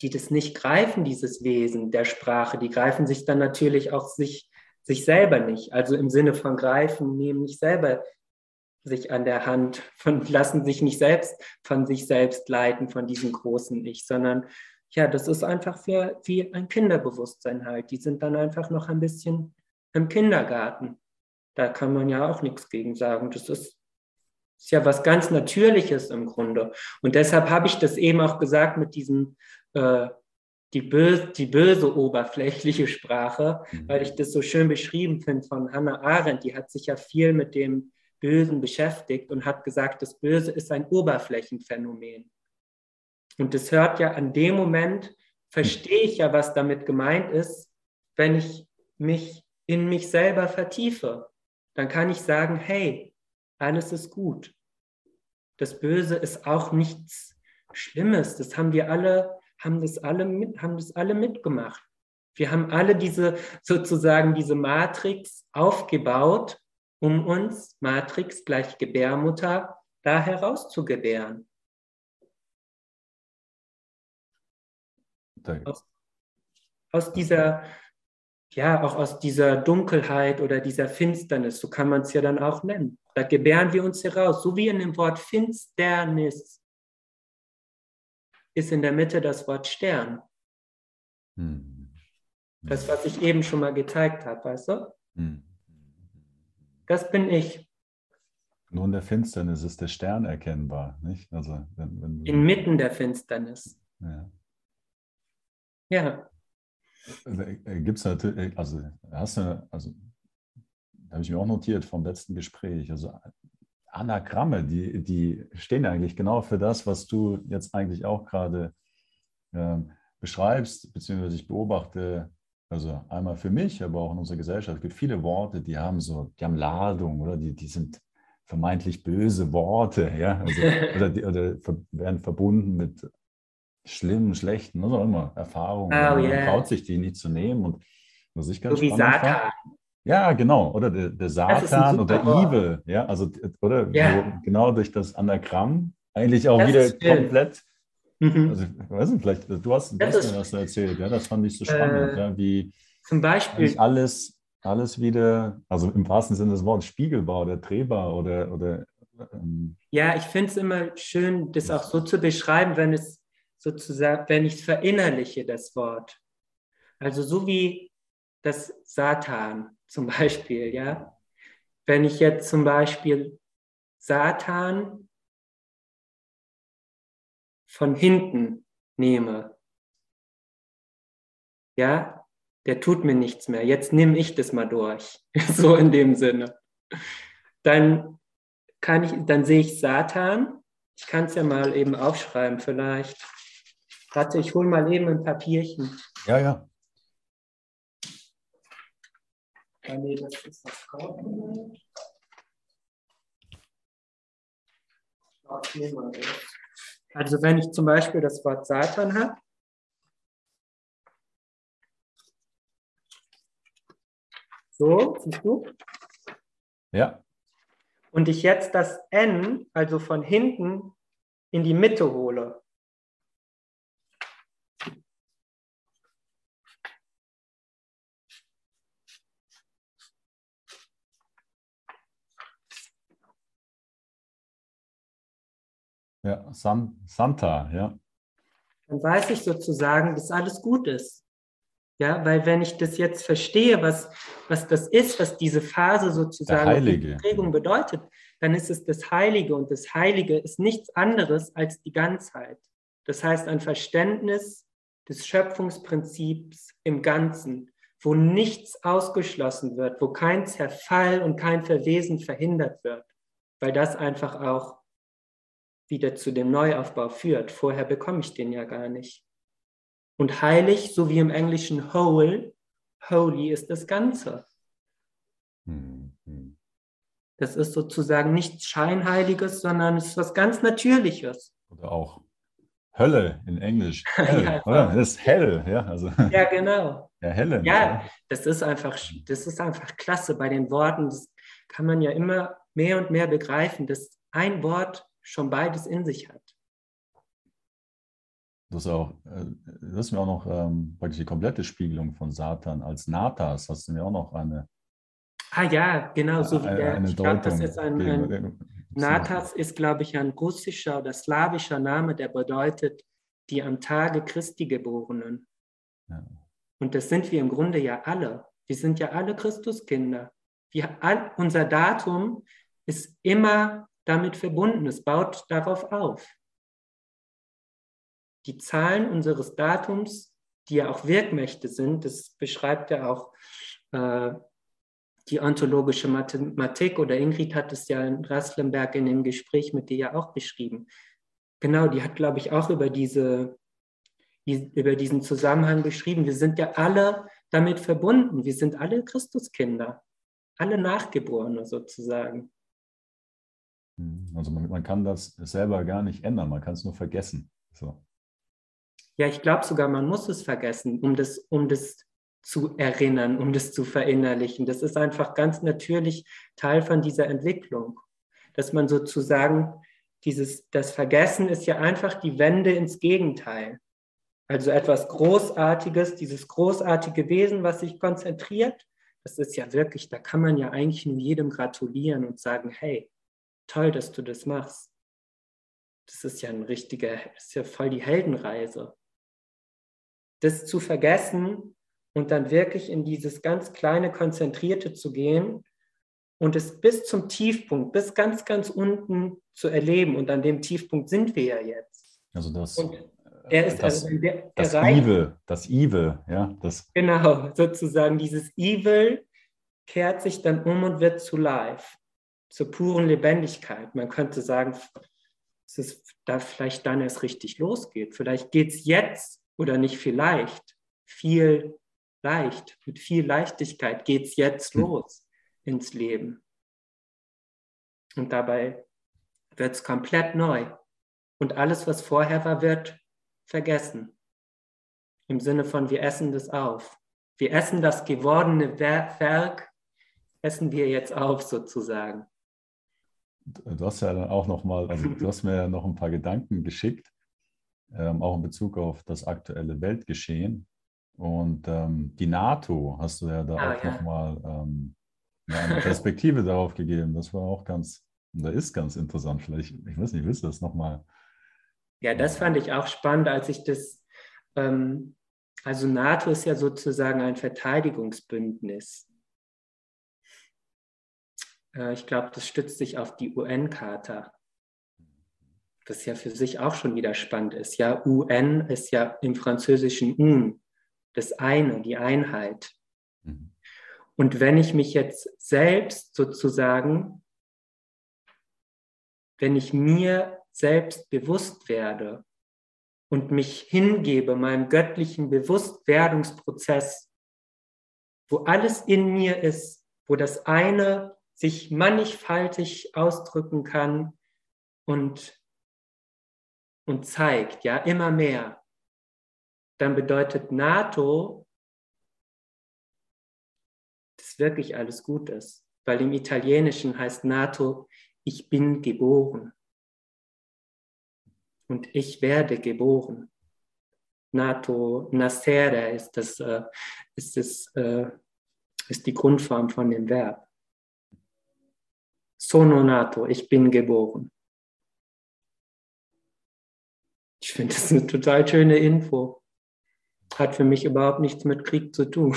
Speaker 2: die das nicht greifen, dieses Wesen der Sprache, die greifen sich dann natürlich auch sich, sich selber nicht. Also im Sinne von greifen, nehmen nicht selber sich an der Hand von, lassen sich nicht selbst von sich selbst leiten, von diesem großen Ich, sondern ja, das ist einfach wie, wie ein Kinderbewusstsein halt. Die sind dann einfach noch ein bisschen im Kindergarten. Da kann man ja auch nichts gegen sagen. Das ist, ist ja was ganz Natürliches im Grunde. Und deshalb habe ich das eben auch gesagt mit diesem, äh, die, böse, die böse oberflächliche Sprache, mhm. weil ich das so schön beschrieben finde von Hannah Arendt. Die hat sich ja viel mit dem Bösen beschäftigt und hat gesagt, das Böse ist ein Oberflächenphänomen. Und das hört ja an dem Moment, verstehe ich ja, was damit gemeint ist, wenn ich mich in mich selber vertiefe. Dann kann ich sagen, hey, alles ist gut. Das Böse ist auch nichts Schlimmes. Das haben wir alle, haben das alle, mit, haben das alle mitgemacht. Wir haben alle diese sozusagen diese Matrix aufgebaut um uns, Matrix gleich Gebärmutter, da herauszubären. Aus, aus dieser, ja, auch aus dieser Dunkelheit oder dieser Finsternis, so kann man es ja dann auch nennen. Da gebären wir uns heraus, so wie in dem Wort Finsternis ist in der Mitte das Wort Stern. Hm. Das, was ich eben schon mal gezeigt habe, weißt du? Hm. Das bin ich.
Speaker 1: Nur in der Finsternis ist der Stern erkennbar, nicht? Also wenn, wenn
Speaker 2: Inmitten der Finsternis.
Speaker 1: Ja.
Speaker 2: Ja.
Speaker 1: Äh, Gibt es natürlich, also hast du, also habe ich mir auch notiert vom letzten Gespräch, also Anagramme, die, die stehen eigentlich genau für das, was du jetzt eigentlich auch gerade äh, beschreibst, beziehungsweise ich beobachte also einmal für mich, aber auch in unserer Gesellschaft. Es gibt viele Worte, die haben so, die haben Ladung oder die, die sind vermeintlich böse Worte, ja, also, oder, die, oder werden verbunden mit schlimmen, schlechten, was auch immer, Erfahrungen. Oh, man yeah. traut sich die nicht zu nehmen und was ich ganz so spannend wie Satan. Fand, ja, genau, oder der, der Satan oder Evil, ja, also oder yeah. genau durch das Anagramm eigentlich auch das wieder komplett Mhm. Also, ich weiß nicht, vielleicht, du hast, du hast mir das erzählt, ja, das fand ich so spannend, äh, ja, wie
Speaker 2: zum Beispiel
Speaker 1: alles, alles wieder, also im wahrsten Sinne des Wortes, spiegelbar oder drehbar oder. oder
Speaker 2: ähm, ja, ich finde es immer schön, das auch so zu beschreiben, wenn es sozusagen, wenn ich es verinnerliche, das Wort. Also so wie das Satan zum Beispiel, ja. Wenn ich jetzt zum Beispiel Satan von hinten nehme, ja, der tut mir nichts mehr. Jetzt nehme ich das mal durch. so in dem Sinne. Dann kann ich, dann sehe ich Satan. Ich kann es ja mal eben aufschreiben, vielleicht. Warte, ich hole mal eben ein Papierchen.
Speaker 1: Ja, ja.
Speaker 2: Ah, nee, das ist das Kaufen. Ich mal das. Also wenn ich zum Beispiel das Wort Satan habe, so, siehst du?
Speaker 1: Ja.
Speaker 2: Und ich jetzt das N, also von hinten, in die Mitte hole.
Speaker 1: Ja, San, Santa, ja.
Speaker 2: Dann weiß ich sozusagen, dass alles gut ist. Ja, weil wenn ich das jetzt verstehe, was, was das ist, was diese Phase sozusagen
Speaker 1: Heilige.
Speaker 2: Prägung bedeutet, dann ist es das Heilige und das Heilige ist nichts anderes als die Ganzheit. Das heißt ein Verständnis des Schöpfungsprinzips im Ganzen, wo nichts ausgeschlossen wird, wo kein Zerfall und kein Verwesen verhindert wird, weil das einfach auch wieder zu dem Neuaufbau führt. Vorher bekomme ich den ja gar nicht. Und heilig, so wie im Englischen whole, holy ist das Ganze.
Speaker 1: Mhm.
Speaker 2: Das ist sozusagen nichts Scheinheiliges, sondern es ist was ganz Natürliches.
Speaker 1: Oder auch Hölle in Englisch. Hell,
Speaker 2: Ja,
Speaker 1: oder? Das ist hell, ja. Also,
Speaker 2: Ja, genau.
Speaker 1: ja, helle.
Speaker 2: Ja, das ist einfach, das ist einfach klasse bei den Worten. Das kann man ja immer mehr und mehr begreifen, dass ein Wort schon beides in sich hat.
Speaker 1: Das ist auch, äh, das ist mir auch noch ähm, praktisch die komplette Spiegelung von Satan als Natas. Hast du mir auch noch eine,
Speaker 2: Ah ja, genau, so wie der,
Speaker 1: eine
Speaker 2: ich glaube, das ist ein, ein. Natas ist, glaube ich, ein russischer oder slawischer Name, der bedeutet die am Tage Christi Geborenen.
Speaker 1: Ja.
Speaker 2: Und das sind wir im Grunde ja alle. Wir sind ja alle Christuskinder. Wir, all, unser Datum ist immer damit verbunden. Es baut darauf auf. Die Zahlen unseres Datums, die ja auch Wirkmächte sind, das beschreibt ja auch äh, die ontologische Mathematik oder Ingrid hat es ja in Rasslenberg in dem Gespräch mit dir ja auch beschrieben. Genau, die hat, glaube ich, auch über, diese, über diesen Zusammenhang beschrieben. Wir sind ja alle damit verbunden. Wir sind alle Christuskinder, alle Nachgeborene sozusagen.
Speaker 1: Also man, man kann das selber gar nicht ändern, man kann es nur vergessen. So.
Speaker 2: Ja, ich glaube sogar, man muss es vergessen, um das, um das zu erinnern, um das zu verinnerlichen. Das ist einfach ganz natürlich Teil von dieser Entwicklung, dass man sozusagen dieses, das Vergessen ist ja einfach die Wende ins Gegenteil. Also etwas Großartiges, dieses großartige Wesen, was sich konzentriert, das ist ja wirklich, da kann man ja eigentlich nur jedem gratulieren und sagen, hey, toll, dass du das machst. Das ist ja ein richtiger, das ist ja voll die Heldenreise. Das zu vergessen und dann wirklich in dieses ganz kleine Konzentrierte zu gehen und es bis zum Tiefpunkt, bis ganz, ganz unten zu erleben. Und an dem Tiefpunkt sind wir ja jetzt.
Speaker 1: Also das,
Speaker 2: Und er ist
Speaker 1: das,
Speaker 2: also der,
Speaker 1: das
Speaker 2: erreicht-
Speaker 1: Evil, das Evil, ja, das,
Speaker 2: Genau, sozusagen dieses Evil kehrt sich dann um und wird zu Life, zur puren Lebendigkeit. Man könnte sagen, dass es da vielleicht dann erst richtig losgeht. Vielleicht geht es jetzt oder nicht vielleicht, viel leicht, mit viel Leichtigkeit geht es jetzt
Speaker 1: Hm.
Speaker 2: los ins Leben. Und dabei wird es komplett neu. Und alles, was vorher war, wird vergessen. Im Sinne von, wir essen das auf. Wir essen das gewordene Wer- Werk, essen wir jetzt auf sozusagen.
Speaker 1: Du hast ja dann auch noch mal, also du hast mir ja noch ein paar Gedanken geschickt, ähm, auch in Bezug auf das aktuelle Weltgeschehen. Und ähm, die NATO hast du ja da
Speaker 2: Ah,
Speaker 1: auch
Speaker 2: ja.
Speaker 1: noch mal ähm, eine Perspektive darauf gegeben. Das war auch ganz, da ist ganz interessant. Vielleicht, ich weiß nicht, willst du das noch mal?
Speaker 2: Ja, das fand ich auch spannend, als ich das, ähm, also NATO ist ja sozusagen ein Verteidigungsbündnis. Äh, ich glaube, das stützt sich auf die UN-Charta. Das ja für sich auch schon wieder spannend ist. Ja, UN ist ja im Französischen un, das eine, die Einheit.
Speaker 1: Mhm.
Speaker 2: Und wenn ich mich jetzt selbst sozusagen, wenn ich mir selbst bewusst werde und mich hingebe meinem göttlichen Bewusstwerdungsprozess, wo alles in mir ist, wo das eine sich mannigfaltig ausdrücken kann und, und zeigt, ja, immer mehr, dann bedeutet NATO, dass wirklich alles gut ist. Weil im Italienischen heißt NATO, ich bin geboren. Und ich werde geboren. NATO, nascere ist, das, äh, ist, das, äh, ist die Grundform von dem Verb. Sono nato, ich bin geboren. Ich finde das eine total schöne Info. Hat für mich überhaupt nichts mit Krieg zu tun.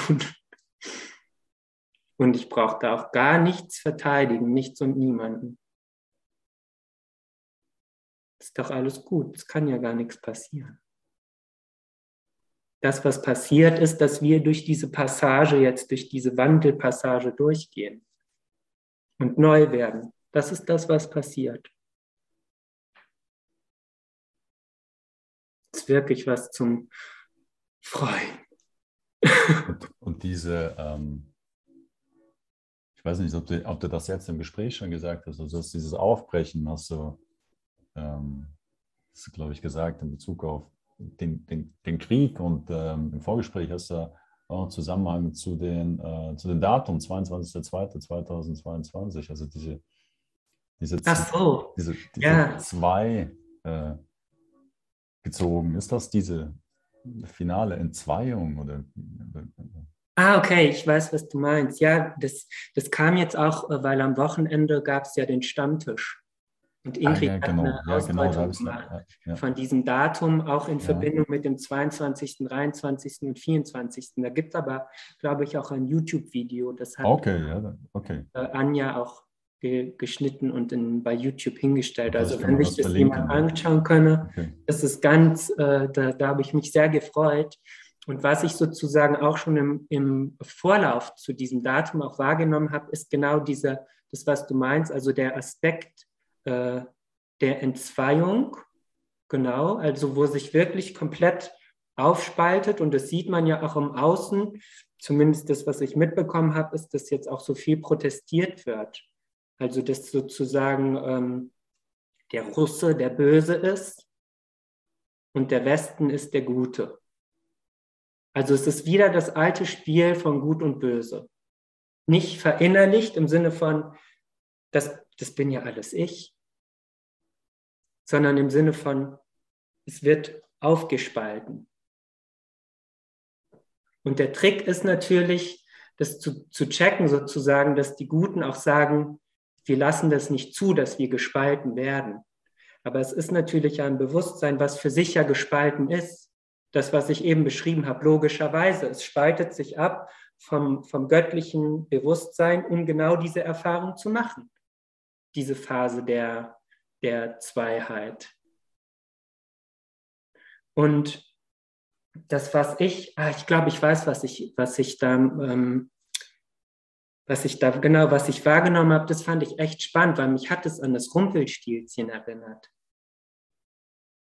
Speaker 2: Und ich brauche da auch gar nichts verteidigen, nichts und niemanden. Ist doch alles gut, es kann ja gar nichts passieren. Das, was passiert, ist, dass wir durch diese Passage jetzt, durch diese Wandelpassage durchgehen und neu werden. Das ist das, was passiert. Das ist wirklich was zum Freuen.
Speaker 1: Und, und diese, ähm, ich weiß nicht, ob du, ob du das jetzt im Gespräch schon gesagt hast, also dieses Aufbrechen hast du, ähm, glaube ich, gesagt in Bezug auf den, den, den Krieg und ähm, im Vorgespräch hast du auch einen Zusammenhang zu den, äh, zu den Datum 22.02.2022, also diese diese,
Speaker 2: so.
Speaker 1: diese, diese ja. zwei äh, gezogen. Ist das diese finale Entzweiung oder?
Speaker 2: Ah, okay, ich weiß, was du meinst. Ja, das, das kam jetzt auch, äh, weil am Wochenende gab es ja den Stammtisch. Und Ingrid ah, ja, genau. hat eine ja, Ausdeutung genau, gemacht ja, von diesem Datum, auch in Verbindung mit dem 22., 23. und 24. Da gibt es aber, glaube ich, auch ein YouTube-Video. Das hat
Speaker 1: okay, okay.
Speaker 2: Äh, Anja auch ge geschnitten und in, bei YouTube hingestellt. Also wenn sich das jemand anschauen könne, okay. das ist ganz, äh, da, da habe ich mich sehr gefreut. Und was ich sozusagen auch schon im, im Vorlauf zu diesem Datum auch wahrgenommen habe, ist genau dieser, das, was du meinst, also der Aspekt äh, der Entzweiung, genau, also wo sich wirklich komplett aufspaltet und das sieht man ja auch im Außen, zumindest das, was ich mitbekommen habe, ist, dass jetzt auch so viel protestiert wird. Also dass sozusagen ähm, der Russe der Böse ist und der Westen ist der Gute. Also es ist wieder das alte Spiel von Gut und Böse. Nicht verinnerlicht im Sinne von, das, das bin ja alles ich, sondern im Sinne von, es wird aufgespalten. Und der Trick ist natürlich, das zu, zu checken sozusagen, dass die Guten auch sagen, wir lassen das nicht zu, dass wir gespalten werden. Aber es ist natürlich ein Bewusstsein, was für sich ja gespalten ist. Das, was ich eben beschrieben habe, logischerweise. Es spaltet sich ab vom, vom göttlichen Bewusstsein, um genau diese Erfahrung zu machen. Diese Phase der, der Zweiheit. Und das, was ich, ah, ich glaube, ich weiß, was ich, was ich da ähm, was ich da genau, was ich wahrgenommen habe, das fand ich echt spannend, weil mich hat es an das Rumpelstilzchen erinnert.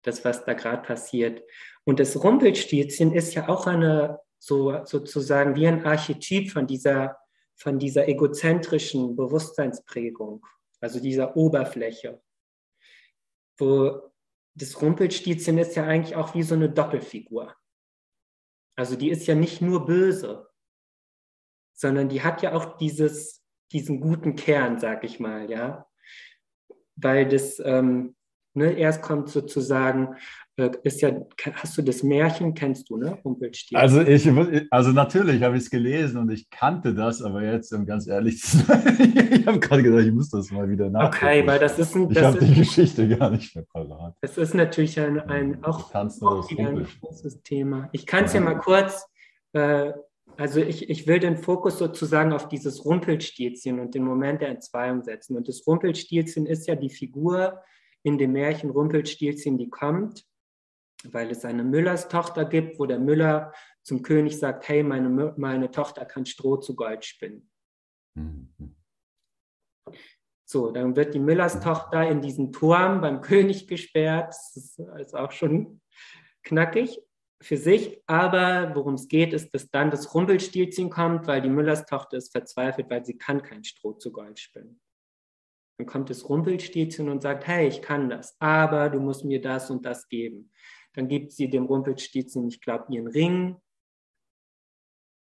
Speaker 2: Das, was da gerade passiert. Und das Rumpelstilzchen ist ja auch eine, so, sozusagen wie ein Archetyp von dieser, von dieser egozentrischen Bewusstseinsprägung, also dieser Oberfläche. Wo das Rumpelstilzchen ist ja eigentlich auch wie so eine Doppelfigur. Also die ist ja nicht nur böse, sondern die hat ja auch dieses, diesen guten Kern, sag ich mal, ja. Weil das, ähm, ne, erst kommt sozusagen, ist ja, hast du das Märchen, kennst du, ne?
Speaker 1: Rumpelstilzchen. Also ich, also natürlich habe ich es gelesen und ich kannte das, aber jetzt, um ganz ehrlich zu sein, ich habe gerade gedacht, ich muss das mal wieder nachgucken.
Speaker 2: Okay, weil das ist ein,
Speaker 1: Ich habe die Geschichte gar nicht mehr parat.
Speaker 2: Das ist natürlich ein, ein auch, auch ein großes Thema. Ich kann es ja mal kurz äh, also ich, ich will den Fokus sozusagen auf dieses Rumpelstilzchen und den Moment der Entzweiung setzen. Und das Rumpelstilzchen ist ja die Figur in dem Märchen Rumpelstilzchen, die kommt, weil es eine Müllers Tochter gibt, wo der Müller zum König sagt, hey, meine, meine Tochter kann Stroh zu Gold spinnen. Mhm. So, dann wird die Müllers Tochter in diesen Turm beim König gesperrt. Das ist auch schon knackig für sich, aber worum es geht, ist, dass dann das Rumpelstilzchen kommt, weil die Müllers Tochter ist verzweifelt, weil sie kann kein Stroh zu Gold spinnen. Dann kommt das Rumpelstilzchen und sagt, hey, ich kann das, aber du musst mir das und das geben. Dann gibt sie dem Rumpelstilzchen, ich glaube, ihren Ring.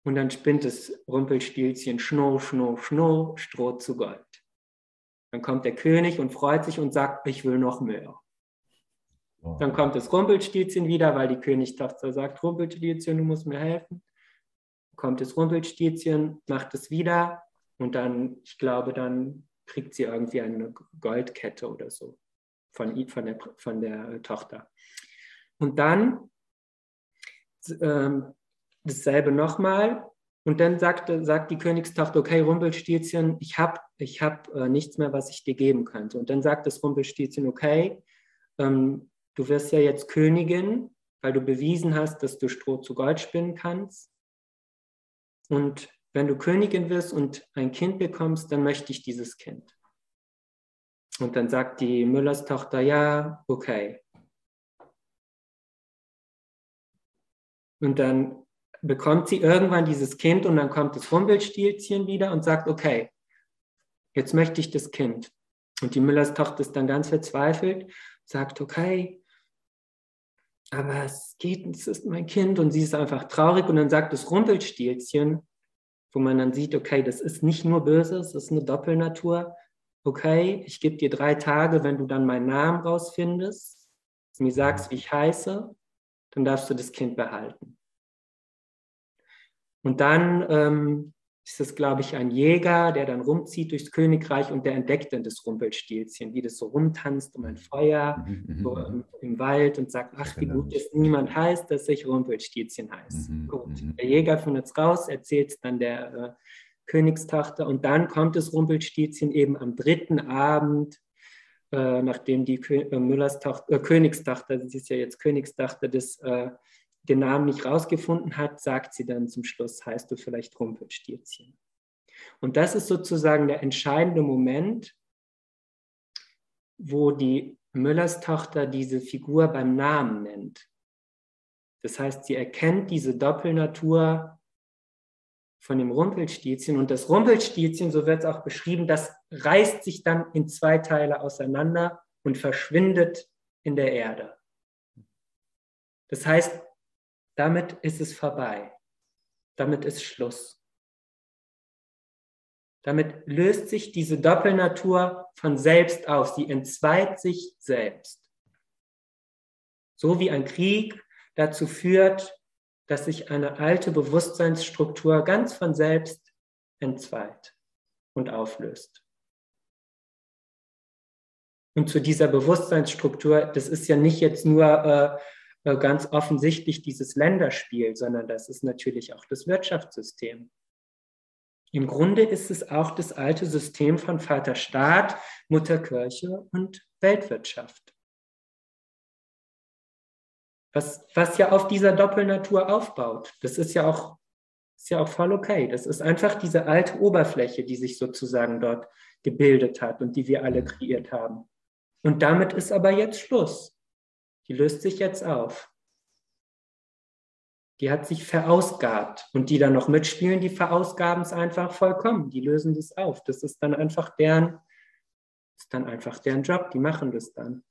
Speaker 2: Und dann spinnt das Rumpelstilzchen Schno, Schno, Schno, Stroh zu Gold. Dann kommt der König und freut sich und sagt, ich will noch mehr. Oh. Dann kommt das Rumpelstilzchen wieder, weil die Königstochter sagt, Rumpelstilzchen, du musst mir helfen. Kommt das Rumpelstilzchen, macht es wieder und dann, ich glaube, dann kriegt sie irgendwie eine Goldkette oder so von, von, der, von der Tochter. Und dann ähm, dasselbe nochmal. Und dann sagt, sagt die Königstochter, okay, Rumpelstilzchen, ich habe ich hab, äh, nichts mehr, was ich dir geben könnte. Und dann sagt das Rumpelstilzchen, okay, ähm, du wirst ja jetzt Königin, weil du bewiesen hast, dass du Stroh zu Gold spinnen kannst. Und wenn du Königin wirst und ein Kind bekommst, dann möchte ich dieses Kind. Und dann sagt die Müllers Tochter, ja, okay. Und dann bekommt sie irgendwann dieses Kind und dann kommt das Rumpelstilzchen wieder und sagt, okay, jetzt möchte ich das Kind. Und die Müllers Tochter ist dann ganz verzweifelt, sagt, okay, aber es geht, es ist mein Kind und sie ist einfach traurig und dann sagt das Rumpelstilzchen, wo man dann sieht, okay, das ist nicht nur böse, es ist eine Doppelnatur. Okay, ich gebe dir drei Tage, wenn du dann meinen Namen rausfindest, mir sagst, wie ich heiße, dann darfst du das Kind behalten. Und dann ähm, ist es, glaube ich, ein Jäger, der dann rumzieht durchs Königreich und der entdeckt dann das Rumpelstilzchen, wie das so rumtanzt um ein Feuer mhm, mhm so im, im, Wald und sagt, ach, wie gut, dass niemand heißt, dass ich Rumpelstilzchen heiße. Mhm, gut, mhm. der Jäger findet es raus, erzählt es dann der äh, Königstochter und dann kommt das Rumpelstilzchen eben am dritten Abend, äh, nachdem die äh, Müllers äh, Königstochter, sie ist ja jetzt Königstochter des äh, den Namen nicht rausgefunden hat, sagt sie dann zum Schluss, heißt du vielleicht Rumpelstilzchen. Und das ist sozusagen der entscheidende Moment, wo die Müllers Tochter diese Figur beim Namen nennt. Das heißt, sie erkennt diese Doppelnatur von dem Rumpelstilzchen und das Rumpelstilzchen, so wird es auch beschrieben, das reißt sich dann in zwei Teile auseinander und verschwindet in der Erde. Das heißt, damit ist es vorbei. Damit ist Schluss. Damit löst sich diese Doppelnatur von selbst auf. Sie entzweit sich selbst. So wie ein Krieg dazu führt, dass sich eine alte Bewusstseinsstruktur ganz von selbst entzweit und auflöst. Und zu dieser Bewusstseinsstruktur, das ist ja nicht jetzt nur äh, äh, ganz offensichtlich dieses Länderspiel, sondern das ist natürlich auch das Wirtschaftssystem. Im Grunde ist es auch das alte System von Vater Staat, Mutter Kirche und Weltwirtschaft. Was, was ja auf dieser Doppelnatur aufbaut. Das ist ja auch, ist ja auch voll okay. Das ist einfach diese alte Oberfläche, die sich sozusagen dort gebildet hat und die wir alle kreiert haben. Und damit ist aber jetzt Schluss. Die löst sich jetzt auf. Die hat sich verausgabt. Und die dann noch mitspielen, die verausgaben es einfach vollkommen. Die lösen das auf. Das ist dann einfach deren, ist dann einfach deren Job. Die machen das dann.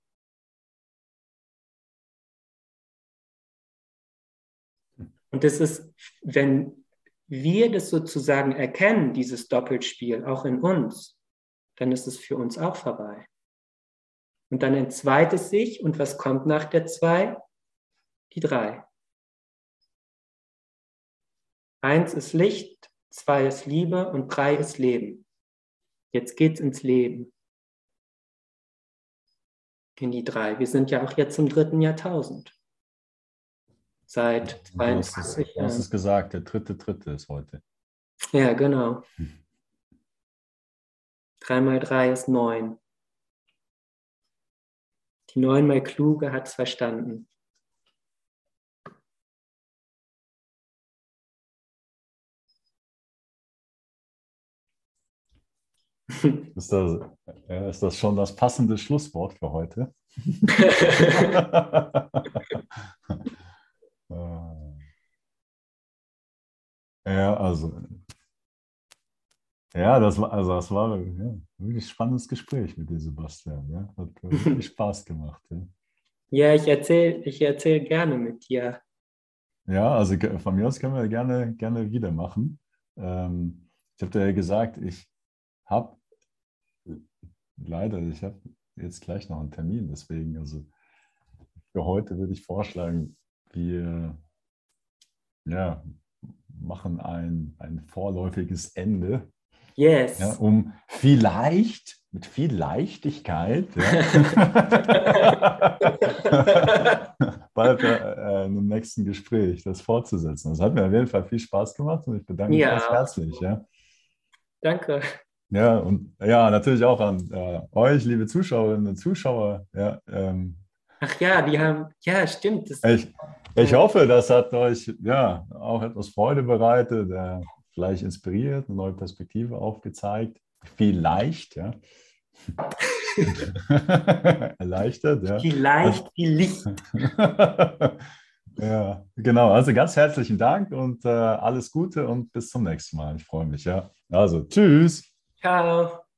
Speaker 2: Und das ist, wenn wir das sozusagen erkennen, dieses Doppelspiel, auch in uns, dann ist es für uns auch vorbei. Und dann entzweit es sich. Und was kommt nach der zwei? Die drei. Eins ist Licht, zwei ist Liebe und drei ist Leben. Jetzt geht's ins Leben. In die drei. Wir sind ja auch jetzt im dritten Jahrtausend. Seit 22
Speaker 1: Jahren. Du hast es gesagt, der dritte, dritte ist heute.
Speaker 2: Ja, genau. Drei mal drei ist neun. Die neunmal Kluge hat es verstanden.
Speaker 1: Ist das, ist das schon das passende Schlusswort für heute? ja, also ja, das war, also das war ja, ein wirklich spannendes Gespräch mit dir, Sebastian. Ja? Hat wirklich Spaß gemacht. Ja,
Speaker 2: ja ich erzähle ich erzähl gerne mit dir.
Speaker 1: Ja, also von mir aus können wir gerne, gerne wieder machen. Ähm, ich habe dir ja gesagt, ich habe leider, ich habe jetzt gleich noch einen Termin, deswegen, also für heute würde ich vorschlagen, wir ja, machen ein, ein vorläufiges Ende
Speaker 2: Yes.
Speaker 1: Ja, um vielleicht mit viel Leichtigkeit ja, bald äh, in dem nächsten Gespräch das fortzusetzen. Das hat mir auf jeden Fall viel Spaß gemacht und ich bedanke mich
Speaker 2: Ja.
Speaker 1: ganz herzlich. Ja.
Speaker 2: Danke.
Speaker 1: Ja, und ja, natürlich auch an äh, euch, liebe Zuschauerinnen und Zuschauer. Ja, ähm,
Speaker 2: Ach ja, die haben, ja, stimmt.
Speaker 1: Ich, ich hoffe, das hat euch ja auch etwas Freude bereitet, äh, vielleicht inspiriert, eine neue Perspektive aufgezeigt. Vielleicht, ja. Erleichtert, ja.
Speaker 2: Vielleicht, vielleicht.
Speaker 1: ja, genau. Also ganz herzlichen Dank und äh, alles Gute und bis zum nächsten Mal. Ich freue mich, ja. Also, tschüss.
Speaker 2: Ciao.